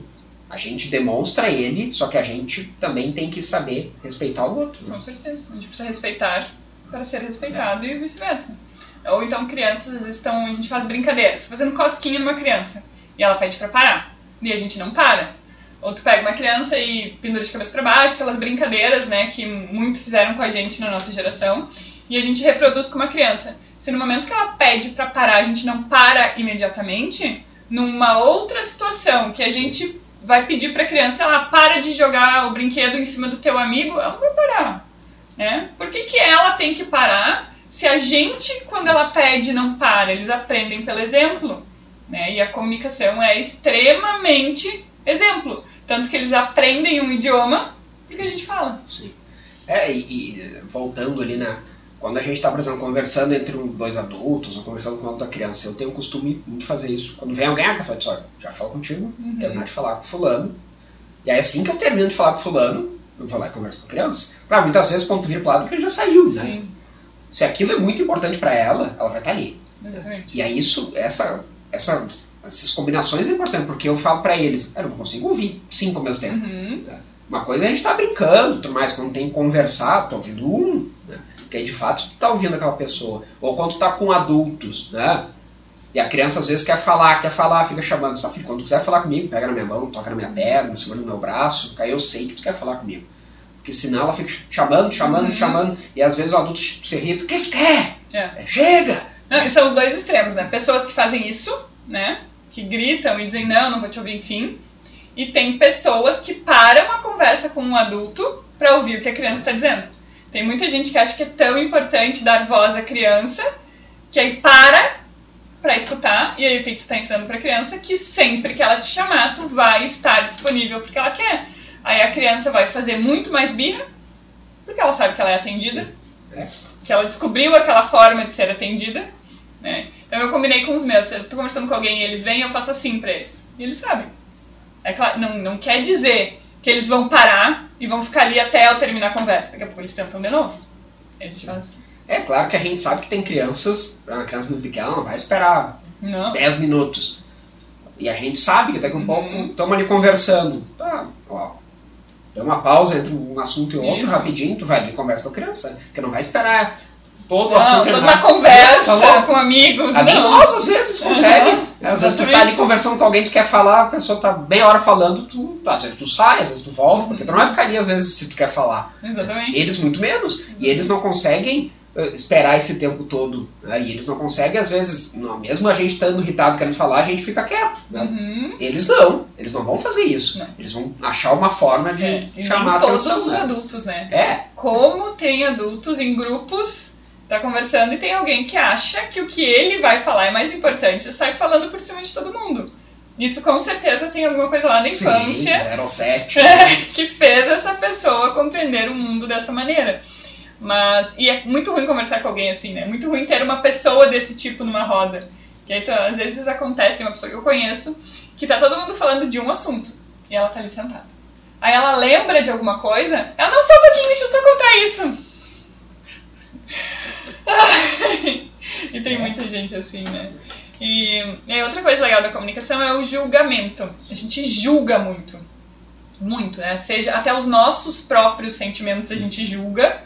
a gente demonstra ele, só que a gente também tem que saber respeitar o outro. Né? Com certeza. A gente precisa respeitar para ser respeitado é. e vice-versa. Ou então crianças, às vezes estão, a gente faz brincadeiras, fazendo cosquinha numa criança, e ela pede para parar, e a gente não para. Ou tu pega uma criança e pendura de cabeça para baixo, aquelas brincadeiras, né, que muito fizeram com a gente na nossa geração, e a gente reproduz com uma criança. Se no momento que ela pede para parar, a gente não para imediatamente, numa outra situação que a gente vai pedir para a criança, ela para de jogar o brinquedo em cima do teu amigo, ela não vai parar, né? Por que, que ela tem que parar se a gente, quando ela pede, não para, eles aprendem pelo exemplo. Né? E a comunicação é extremamente exemplo. Tanto que eles aprendem um idioma porque a gente fala. Sim. É, e, e voltando ali na. Quando a gente está, por exemplo, conversando entre dois adultos ou conversando com outra criança, eu tenho o costume de fazer isso. Quando vem alguém, ah, eu falo, já falo contigo, uhum. terminar de falar com fulano. E aí assim que eu termino de falar com fulano, eu vou lá e converso com a criança. Claro, muitas vezes quando tu vira pro lado, que ele já saiu, né? Sim se aquilo é muito importante para ela, ela vai estar tá ali. Exatamente. E aí isso, essa, essa, essas combinações é importante, porque eu falo para eles, eu não consigo ouvir cinco ao mesmo tempo. Uhum. Uma coisa é a gente tá brincando, tudo mais, quando tem que conversar, tô ouvindo um, né? Que aí de fato tu tá ouvindo aquela pessoa. Ou quando tu tá com adultos, né? E a criança às vezes quer falar, quer falar, fica chamando. Só, filho, quando tu quiser falar comigo, pega na minha mão, toca na minha perna, segura no meu braço, aí eu sei que tu quer falar comigo. Porque senão ela fica chamando, chamando, uhum. chamando. E às vezes o adulto se irrita. O que tu quer? É. Chega! Não, e são os dois extremos, né? Pessoas que fazem isso, né? Que gritam e dizem, não, não vou te ouvir, enfim. E tem pessoas que param a conversa com um adulto para ouvir o que a criança está dizendo. Tem muita gente que acha que é tão importante dar voz à criança que aí para para escutar e aí o que, que tu está ensinando para a criança que sempre que ela te chamar tu vai estar disponível porque ela quer. Aí a criança vai fazer muito mais birra, porque ela sabe que ela é atendida, é. que ela descobriu aquela forma de ser atendida. Né? Então eu combinei com os meus, eu tô conversando com alguém e eles vêm, eu faço assim pra eles. E eles sabem. É claro, não, não quer dizer que eles vão parar e vão ficar ali até eu terminar a conversa. Daqui a pouco eles tentam de novo. faz. É claro que a gente sabe que tem crianças, uma criança muito pequena não vai esperar não. 10 minutos. E a gente sabe que daqui a um uhum. pouco estamos ali conversando. Tá, ó, Dá uma pausa entre um assunto e outro, Isso. rapidinho, tu vai ali e conversa com a criança. Porque não vai esperar todo o assunto toda uma conversa tá com amigos. Ah, nem nós, às vezes, consegue. Uhum. Às vezes tu tá ali conversando com alguém, tu quer falar, a pessoa tá meia hora falando, tu, às vezes tu sai, às vezes tu volta, porque tu não vai ficar ali, às vezes, se tu quer falar. Exatamente. Eles muito menos. Exatamente. E eles não conseguem eh, esperar esse tempo todo. Né? E eles não conseguem, às vezes, não, mesmo a gente estando irritado querendo falar, a gente fica quieto. Né? Uhum. Eles não, eles não vão fazer isso. Não. Eles vão achar uma forma de é, chamar a todos os né? adultos, né? É. Como tem adultos em grupos, tá conversando e tem alguém que acha que o que ele vai falar é mais importante e sai falando por cima de todo mundo. Isso com certeza tem alguma coisa lá na infância Sim, 07, que fez essa pessoa compreender o mundo dessa maneira. Mas. E é muito ruim conversar com alguém assim, né? É muito ruim ter uma pessoa desse tipo numa roda. Que aí, às vezes acontece, tem uma pessoa que eu conheço, que tá todo mundo falando de um assunto. E ela tá ali sentada. Aí ela lembra de alguma coisa, ela não só um pouquinho, deixa eu só contar isso. e tem muita gente assim, né? E, e outra coisa legal da comunicação é o julgamento. A gente julga muito. Muito, né? Seja até os nossos próprios sentimentos a gente julga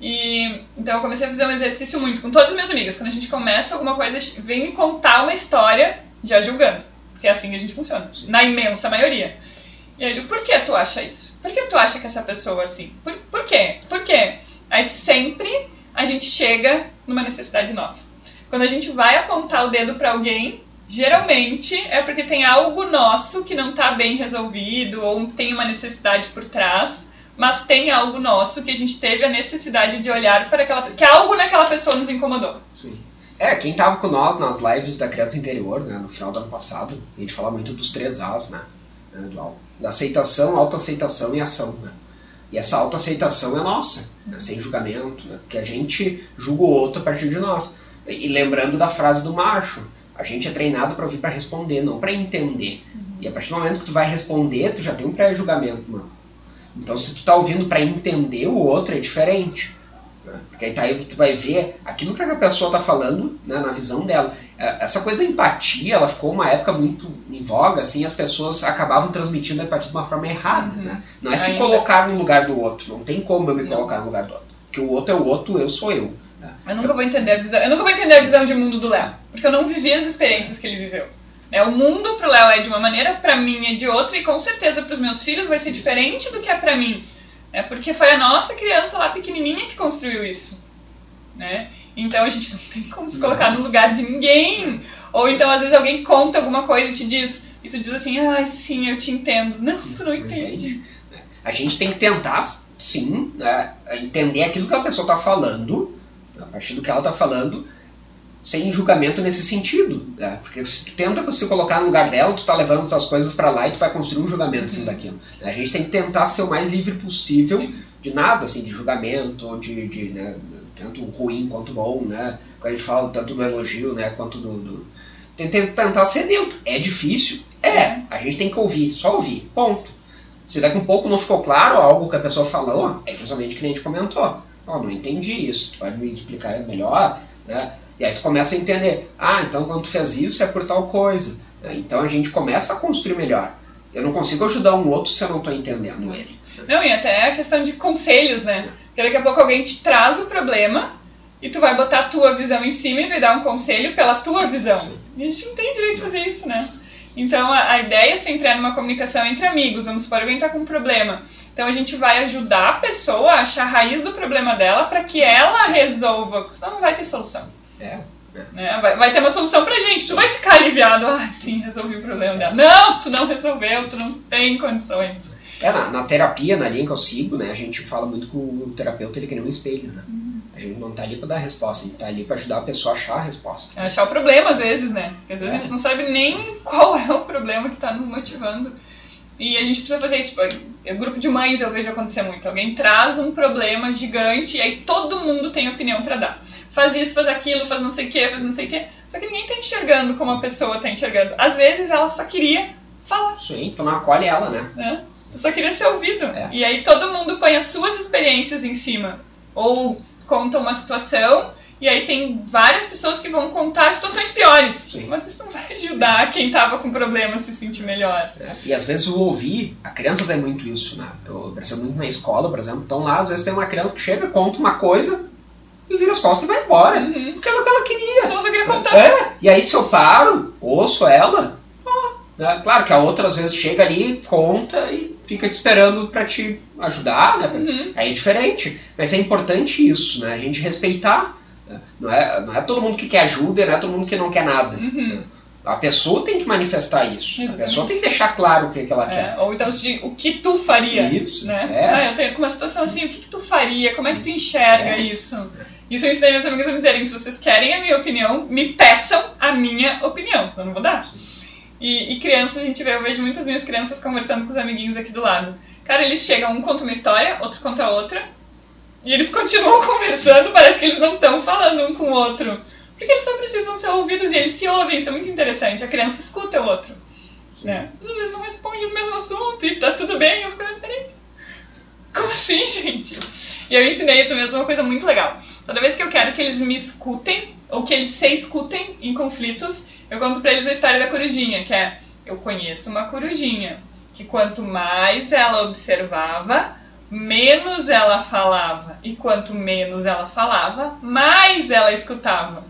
E então eu comecei a fazer um exercício muito com todas as minhas amigas. Quando a gente começa alguma coisa, vem me contar uma história já julgando. Porque é assim que a gente funciona, na imensa maioria. E eu digo, por que tu acha isso? Por que tu acha que essa pessoa é assim? Por, por quê? Por quê? Aí sempre a gente chega numa necessidade nossa. Quando a gente vai apontar o dedo para alguém, geralmente é porque tem algo nosso que não está bem resolvido ou tem uma necessidade por trás, mas tem algo nosso que a gente teve a necessidade de olhar para aquela que algo naquela pessoa nos incomodou. Sim. É, quem estava com nós nas lives da criança interior, né, no final do ano passado, a gente fala muito dos três As, né, né da aceitação, autoaceitação e ação, né. E essa autoaceitação é nossa, né, sem julgamento, né, porque a gente julga o outro a partir de nós. E, lembrando da frase do macho, a gente é treinado para ouvir para responder, não para entender. Uhum. E a partir do momento que tu vai responder, tu já tem um pré-julgamento, mano. Então se tu tá ouvindo para entender o outro, é diferente. Né? Porque aí, tá, aí tu vai ver aquilo que a pessoa tá falando né, na visão dela. É, essa coisa da empatia, ela ficou uma época muito em voga, assim, as pessoas acabavam transmitindo a empatia de uma forma errada. Uhum. Né? Não é se colocar no lugar do outro, não tem como eu me colocar no lugar do outro. Porque o outro é o outro, eu sou eu. Né? Eu nunca vou entender a visão. Eu nunca vou entender a visão de mundo do Léo, porque eu não vivi as experiências que ele viveu. É, o mundo pro Léo é de uma maneira, para mim é de outra, e com certeza para os meus filhos vai ser diferente do que é para mim. É porque foi a nossa criança lá pequenininha que construiu isso. Né? Então a gente não tem como se colocar no lugar de ninguém. Ou então às vezes alguém conta alguma coisa e te diz, e tu diz assim, ah, sim, eu te entendo. Não, tu não entende. A gente tem que tentar, sim, né, entender aquilo que a pessoa está falando, a partir do que ela está falando, sem julgamento nesse sentido. Né? Porque se tu tenta se colocar no lugar dela, tu está levando essas coisas para lá e tu vai construir um julgamento em cima uhum. daquilo. A gente tem que tentar ser o mais livre possível de nada, assim, de julgamento, ou de, de né, tanto ruim quanto bom, né? Quando a gente fala tanto do elogio, né, quanto do... do... Tentar ser neutro. É difícil? É. A gente tem que ouvir, só ouvir, ponto. Se daqui um pouco não ficou claro algo que a pessoa falou, é justamente o que a gente comentou. Oh, não entendi isso, tu pode me explicar melhor, né? E aí tu começa a entender, ah, então quando tu fez isso é por tal coisa. Então a gente começa a construir melhor. Eu não consigo ajudar um outro se eu não estou entendendo ele. Não, e até a questão de conselhos, né? Porque daqui a pouco alguém te traz o problema e tu vai botar a tua visão em cima e vai dar um conselho pela tua visão. Sim. E a gente não tem direito de fazer isso, né? Então a, a ideia sempre é numa comunicação entre amigos. Vamos supor, alguém está com um problema. Então a gente vai ajudar a pessoa a achar a raiz do problema dela para que ela resolva, porque senão não vai ter solução. É. É, vai, vai, ter uma solução pra gente. Tu vai ficar aliviado. Ah, sim, resolvi o problema dela. Não, tu não resolveu, tu não tem condições. É, na, na, terapia, na linha que eu sigo, né, a gente fala muito que o terapeuta ele é que nem um espelho, né? Uhum. A gente não tá ali pra dar a resposta, a gente tá ali pra ajudar a pessoa a achar a resposta. É achar o problema, às vezes, né? Porque às vezes é. a gente não sabe nem qual é o problema que tá nos motivando. E a gente precisa fazer isso. O grupo de mães eu vejo acontecer muito. Alguém traz um problema gigante e aí todo mundo tem opinião para dar faz isso, faz aquilo, faz não sei o que, faz não sei o que. Só que ninguém tá enxergando como a pessoa tá enxergando. Às vezes ela só queria falar. Sim, então não acolhe ela, né? É. Só queria ser ouvido. É. E aí todo mundo põe as suas experiências em cima. Ou conta uma situação e aí tem várias pessoas que vão contar situações piores. Sim. Mas isso não vai ajudar quem tava com problema a se sentir melhor. É. E às vezes o ouvir, a criança tem muito isso, né? Eu percebo muito na escola, por exemplo. Então lá, às vezes tem uma criança que chega, conta uma coisa, e vira as costas e vai embora. Uhum. Porque é o que ela queria. Só você queria contar. É, e aí se eu paro, ouço ela, ah, né? claro que a outra às vezes chega ali, conta e fica te esperando para te ajudar, né? Uhum. Aí é diferente. Mas é importante isso, né? A gente respeitar. Não, é, não é todo mundo que quer ajuda, não é todo mundo que não quer nada. Uhum. A pessoa tem que manifestar isso. Exatamente. A pessoa tem que deixar claro o que, que ela é, quer. Ou então, o que tu faria. Isso. Né? É. Ah, eu tenho uma situação assim, o que, que tu faria? Como é que tu enxerga é. isso? Isso eu ensinei meus amigos a me dizerem: se vocês querem a minha opinião, me peçam a minha opinião, senão eu não vou dar. E, e crianças, a gente vê, eu vejo muitas minhas crianças conversando com os amiguinhos aqui do lado. Cara, eles chegam, um conta uma história, outro conta outra, e eles continuam conversando, parece que eles não estão falando um com o outro. Porque eles só precisam ser ouvidos e eles se ouvem, isso é muito interessante. A criança escuta o outro. Né? Às vezes não responde o mesmo assunto e tá tudo bem, eu fico, peraí, como assim, gente? E eu ensinei também uma coisa muito legal. Toda vez que eu quero que eles me escutem, ou que eles se escutem em conflitos, eu conto pra eles a história da corujinha, que é, eu conheço uma corujinha, que quanto mais ela observava, menos ela falava. E quanto menos ela falava, mais ela escutava.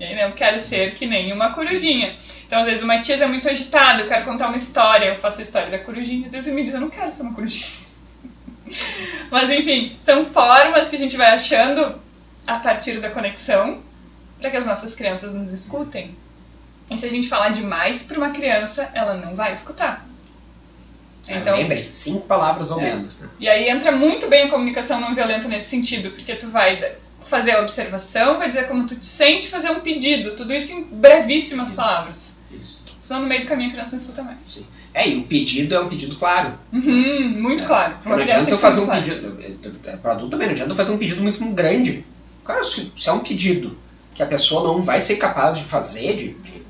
E aí, né, eu quero ser que nem uma corujinha. Então, às vezes, o Matias é muito agitado, eu quero contar uma história, eu faço a história da corujinha. Às vezes ele me diz, eu não quero ser uma corujinha. Mas, enfim, são formas que a gente vai achando a partir da conexão para que as nossas crianças nos escutem. E se a gente falar demais para uma criança, ela não vai escutar. É, então, Lembre, cinco palavras ou é. menos. Né? E aí entra muito bem a comunicação não violenta nesse sentido, porque tu vai fazer a observação, vai dizer como tu te sente, fazer um pedido, tudo isso em brevíssimas isso, palavras. Isso. Senão no meio do caminho a criança não escuta mais. Sim. É, e o pedido é um pedido claro. Uhum, muito é. claro. Não adianta eu fazer um claro. pedido. Para adulto também, não adianta eu fazer um pedido muito grande. Cara, se, se, é um pedido que a pessoa não vai ser capaz de fazer, de, de,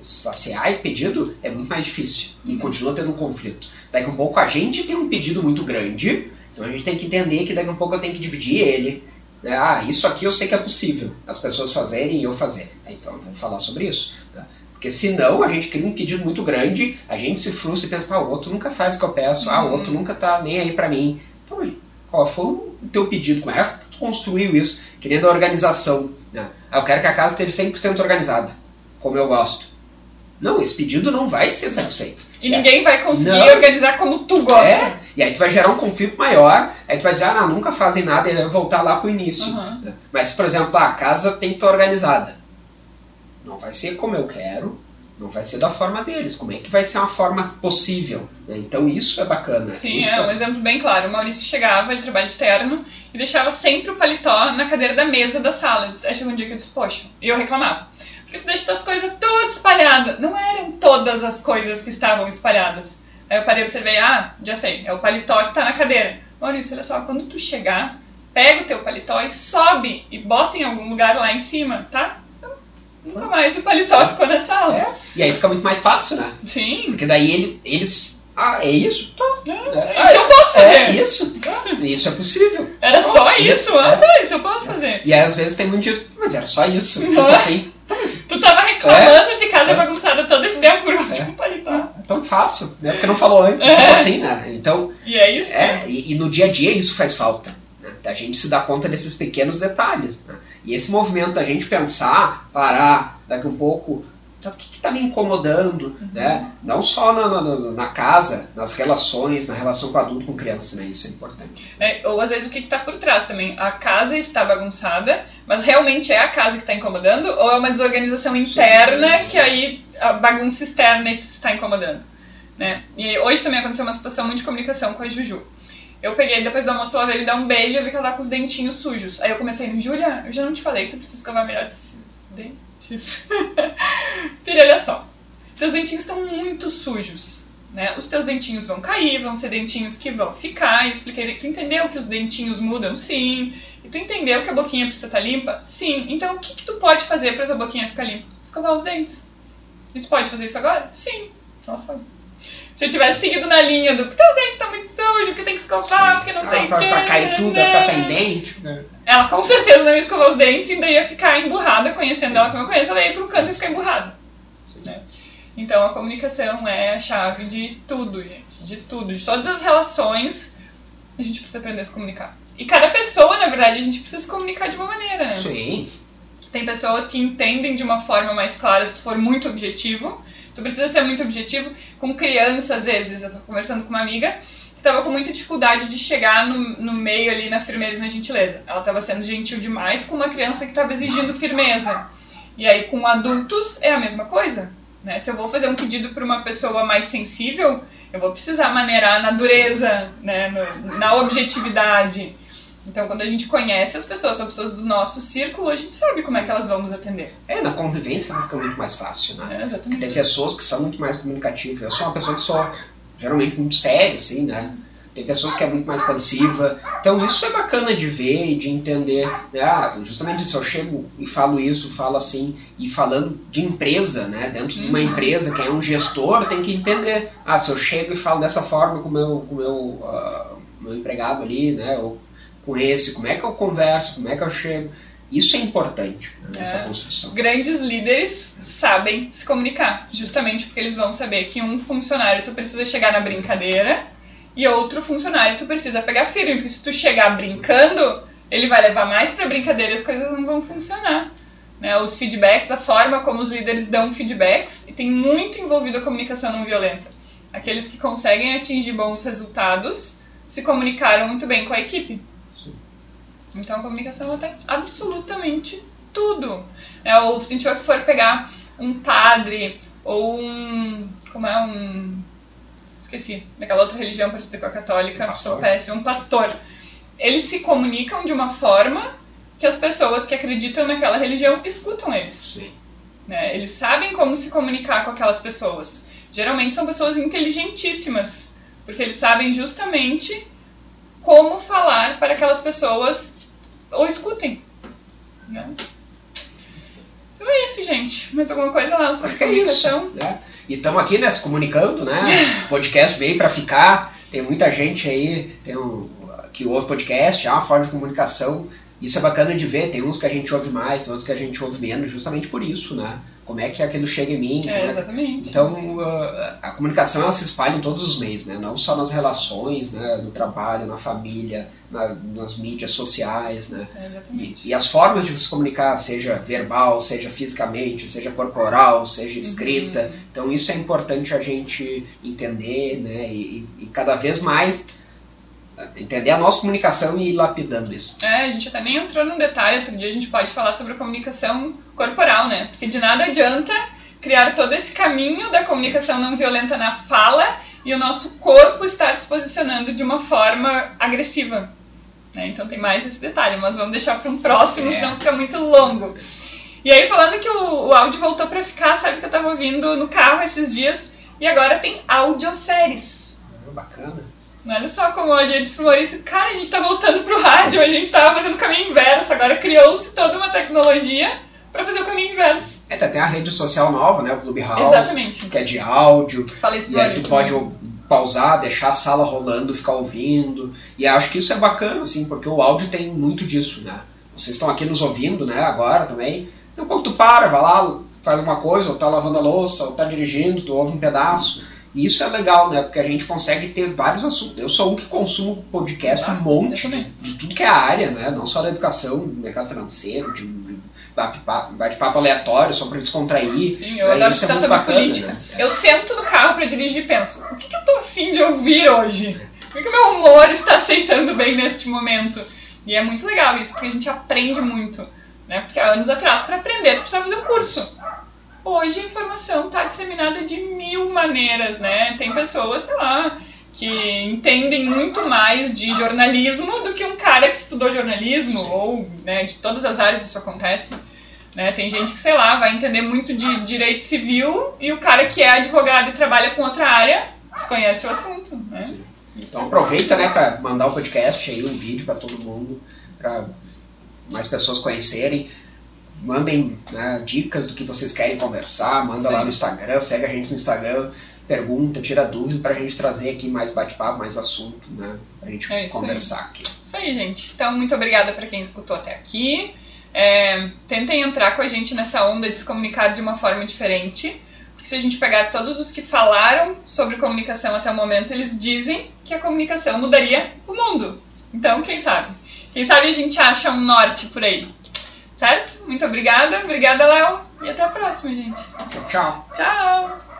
esse pedido, é muito mais difícil. E continua tendo um conflito. Daqui a um pouco a gente tem um pedido muito grande, então a gente tem que entender que daqui a um pouco eu tenho que dividir ele. Né? Ah, isso aqui eu sei que é possível as pessoas fazerem e eu fazer. Tá, então vamos falar sobre isso. Tá? Porque senão a gente cria um pedido muito grande, a gente se frustra e pensa, ah, o outro nunca faz o que eu peço, ah, o outro uhum. nunca tá nem aí para mim. Então, qual foi o teu pedido? Como é que tu construiu isso? Querendo a organização. Né? Ah, eu quero que a casa esteja 100% organizada, como eu gosto. Não, esse pedido não vai ser satisfeito. E é. ninguém vai conseguir não. organizar como tu gosta. É. E aí tu vai gerar um conflito maior, aí tu vai dizer, ah, não, nunca fazem nada, e vai voltar lá pro início. Uhum. Mas, por exemplo, a casa tem que estar organizada. Não vai ser como eu quero, não vai ser da forma deles. Como é que vai ser uma forma possível? Então isso é bacana. Sim, isso é um exemplo bem claro. O Maurício chegava, ele trabalha de terno, e deixava sempre o paletó na cadeira da mesa da sala. Aí chegou um dia que eu disse, poxa, e eu reclamava porque tu deixa tuas coisas tudo espalhadas. Não eram todas as coisas que estavam espalhadas. Aí eu parei e observei, ah, já sei, é o paletó que tá na cadeira. Maurício, olha só, quando tu chegar, pega o teu paletó e sobe e bota em algum lugar lá em cima, tá? Nunca mais o paletó ficou na sala. É. E aí fica muito mais fácil, né? Sim. Porque daí ele, eles. Ah, é isso? Tá. É, isso eu posso fazer. É isso? Tá. Isso é possível. Era só isso? isso. Ah, tá, isso eu posso fazer. E aí, às vezes tem muito disso, mas era só isso. Uhum. Tipo assim, Tu tava reclamando é, de casa é, bagunçada todo esse tempo por causa é, de um paletó. É tão fácil, né? Porque não falou antes, é. tipo assim, né? Então. E é isso? É, e, e, no dia a dia isso faz falta. Né? A gente se dá conta desses pequenos detalhes. Né? E esse movimento da gente pensar, parar, daqui um pouco, então, o que está me incomodando, uhum. né? Não só na, na, na, casa, nas relações, na relação com adulto, com criança, né? Isso é importante. É, ou às vezes o que está por trás também. A casa está bagunçada, mas realmente é a casa que está incomodando, ou é uma desorganização interna Sim. que aí a bagunça externa é que está incomodando, né? E hoje também aconteceu uma situação muito de comunicação com a Juju. Eu peguei, depois do almoço, ela veio me dar um beijo e eu vi que ela tá com os dentinhos sujos. Aí eu comecei, Júlia, eu já não te falei que tu precisa escovar melhor esses dentes Filha, olha só. Teus dentinhos estão muito sujos. Né? Os teus dentinhos vão cair, vão ser dentinhos que vão ficar. Expliquei, tu entendeu que os dentinhos mudam? Sim. E tu entendeu que a boquinha precisa estar tá limpa? Sim. Então o que, que tu pode fazer para tua boquinha ficar limpa? Escovar os dentes. E tu pode fazer isso agora? Sim. Ela foi. Se eu tivesse seguido na linha do porque os dentes estão muito sujos, porque tem que escovar, Sim. porque não sei o ah. Pra cair tudo, né? ficar sem dente. Né? Ela com certeza não ia escovar os dentes e ainda ia ficar emburrada, conhecendo Sim. ela como eu conheço, ela ia ir pro canto e ficar emburrada. Né? Então a comunicação é a chave de tudo, gente. De tudo. De todas as relações, a gente precisa aprender a se comunicar. E cada pessoa, na verdade, a gente precisa se comunicar de uma maneira, né? Sim. Tem pessoas que entendem de uma forma mais clara se tu for muito objetivo Tu precisa ser muito objetivo. Com criança, às vezes, eu tô conversando com uma amiga que estava com muita dificuldade de chegar no, no meio ali na firmeza e na gentileza. Ela estava sendo gentil demais com uma criança que estava exigindo firmeza. E aí, com adultos, é a mesma coisa. Né? Se eu vou fazer um pedido para uma pessoa mais sensível, eu vou precisar maneirar na dureza, né? Na objetividade. Então, quando a gente conhece as pessoas, são pessoas do nosso círculo, a gente sabe como é que elas vão nos atender. É, na convivência fica muito mais fácil, né? É, exatamente. Tem pessoas que são muito mais comunicativas. Eu sou uma pessoa que sou geralmente muito sério, assim, né? Tem pessoas que é muito mais passiva. Então isso é bacana de ver e de entender. Né? Ah, justamente isso, eu chego e falo isso, falo assim, e falando de empresa, né? Dentro de uma uhum. empresa, quem é um gestor tem que entender. Ah, se eu chego e falo dessa forma com o meu, com meu, uh, meu empregado ali, né? Ou com esse, como é que eu converso, como é que eu chego. Isso é importante né, nessa é. construção. Grandes líderes sabem se comunicar, justamente porque eles vão saber que um funcionário tu precisa chegar na brincadeira e outro funcionário tu precisa pegar firme, porque se tu chegar brincando, ele vai levar mais para brincadeira e as coisas não vão funcionar. Né? Os feedbacks, a forma como os líderes dão feedbacks, e tem muito envolvido a comunicação não violenta. Aqueles que conseguem atingir bons resultados se comunicaram muito bem com a equipe. Então a comunicação ela tem absolutamente tudo. É, ou se a gente for pegar um padre ou um. Como é? Um. Esqueci, daquela outra religião parecida com a católica, sou péssimo, um pastor. Eles se comunicam de uma forma que as pessoas que acreditam naquela religião escutam eles. Sim. Né? Eles sabem como se comunicar com aquelas pessoas. Geralmente são pessoas inteligentíssimas, porque eles sabem justamente como falar para aquelas pessoas ou escutem. Né? Então é isso, gente. Mais alguma coisa lá sobre Acho comunicação? É né? E estamos aqui, né, se comunicando, né? O podcast veio para ficar. Tem muita gente aí tem um, que ouve podcast, é uma forma de comunicação isso é bacana de ver, tem uns que a gente ouve mais, tem outros que a gente ouve menos, justamente por isso, né? Como é que aquilo chega em mim. É, exatamente. Então, uh, a comunicação ela se espalha em todos os meios, né? Não só nas relações, né? no trabalho, na família, na, nas mídias sociais, né? É, exatamente. E, e, as formas de se comunicar, seja verbal, seja fisicamente, seja corporal, seja escrita. Uhum. Então, isso é importante a gente entender, né? e, e, e cada vez mais entender a nossa comunicação e ir lapidando isso. É, a gente até nem entrou num detalhe, outro dia a gente pode falar sobre a comunicação corporal, né? Porque de nada adianta criar todo esse caminho da comunicação não violenta na fala e o nosso corpo estar se posicionando de uma forma agressiva. Né? Então tem mais esse detalhe, mas vamos deixar para um próximo, é. senão fica muito longo. E aí, falando que o, o áudio voltou para ficar, sabe que eu estava ouvindo no carro esses dias e agora tem audioséries. Bacana. Olha só como a gente pro Maurício, cara, a gente tá voltando pro rádio, a gente tava fazendo o caminho inverso, agora criou-se toda uma tecnologia para fazer o caminho inverso. É, tem a rede social nova, né, o Clubhouse, Exatamente. que é de áudio. Falei isso e aí tu pode pausar, deixar a sala rolando, ficar ouvindo. E acho que isso é bacana, assim, porque o áudio tem muito disso, né? Vocês estão aqui nos ouvindo, né, agora também. Então quando tu para, vai lá, faz uma coisa, ou tá lavando a louça, ou tá dirigindo, tu ouve um pedaço e isso é legal, né? Porque a gente consegue ter vários assuntos. Eu sou um que consumo podcast, ah, um monte de, de, tudo que é área, né? Não só da educação, do mercado financeiro, de, de bate-papo bate aleatório, só para descontrair. Sim, eu adoro escutar é sobre bacana, política. Né? Eu sento no carro para dirigir e penso, o que, que eu tô afim de ouvir hoje? O que, o meu humor está aceitando bem neste momento? E é muito legal isso, porque a gente aprende muito. Né? Porque há anos atrás, para aprender, tu precisa fazer um curso. Hoje a informação está disseminada de mil maneiras, né? Tem pessoas, sei lá, que entendem muito mais de jornalismo do que um cara que estudou jornalismo, ou né, de todas as áreas isso acontece. Né? Tem gente que, sei lá, vai entender muito de direito civil e o cara que é advogado e trabalha com outra área desconhece o assunto. Né? Então aproveita né, para mandar o um podcast aí, um vídeo para todo mundo, para mais pessoas conhecerem mandem né, dicas do que vocês querem conversar, manda Sim. lá no Instagram, segue a gente no Instagram, pergunta, tira dúvida pra gente trazer aqui mais bate-papo, mais assunto, né? Pra gente é conversar aí. aqui. Isso aí, gente. Então, muito obrigada para quem escutou até aqui. É, tentem entrar com a gente nessa onda de se comunicar de uma forma diferente. Porque se a gente pegar todos os que falaram sobre comunicação até o momento, eles dizem que a comunicação mudaria o mundo. Então, quem sabe? Quem sabe a gente acha um norte por aí. Certo? Muito obrigada. Obrigada, Léo. E até a próxima, gente. Tchau. Tchau.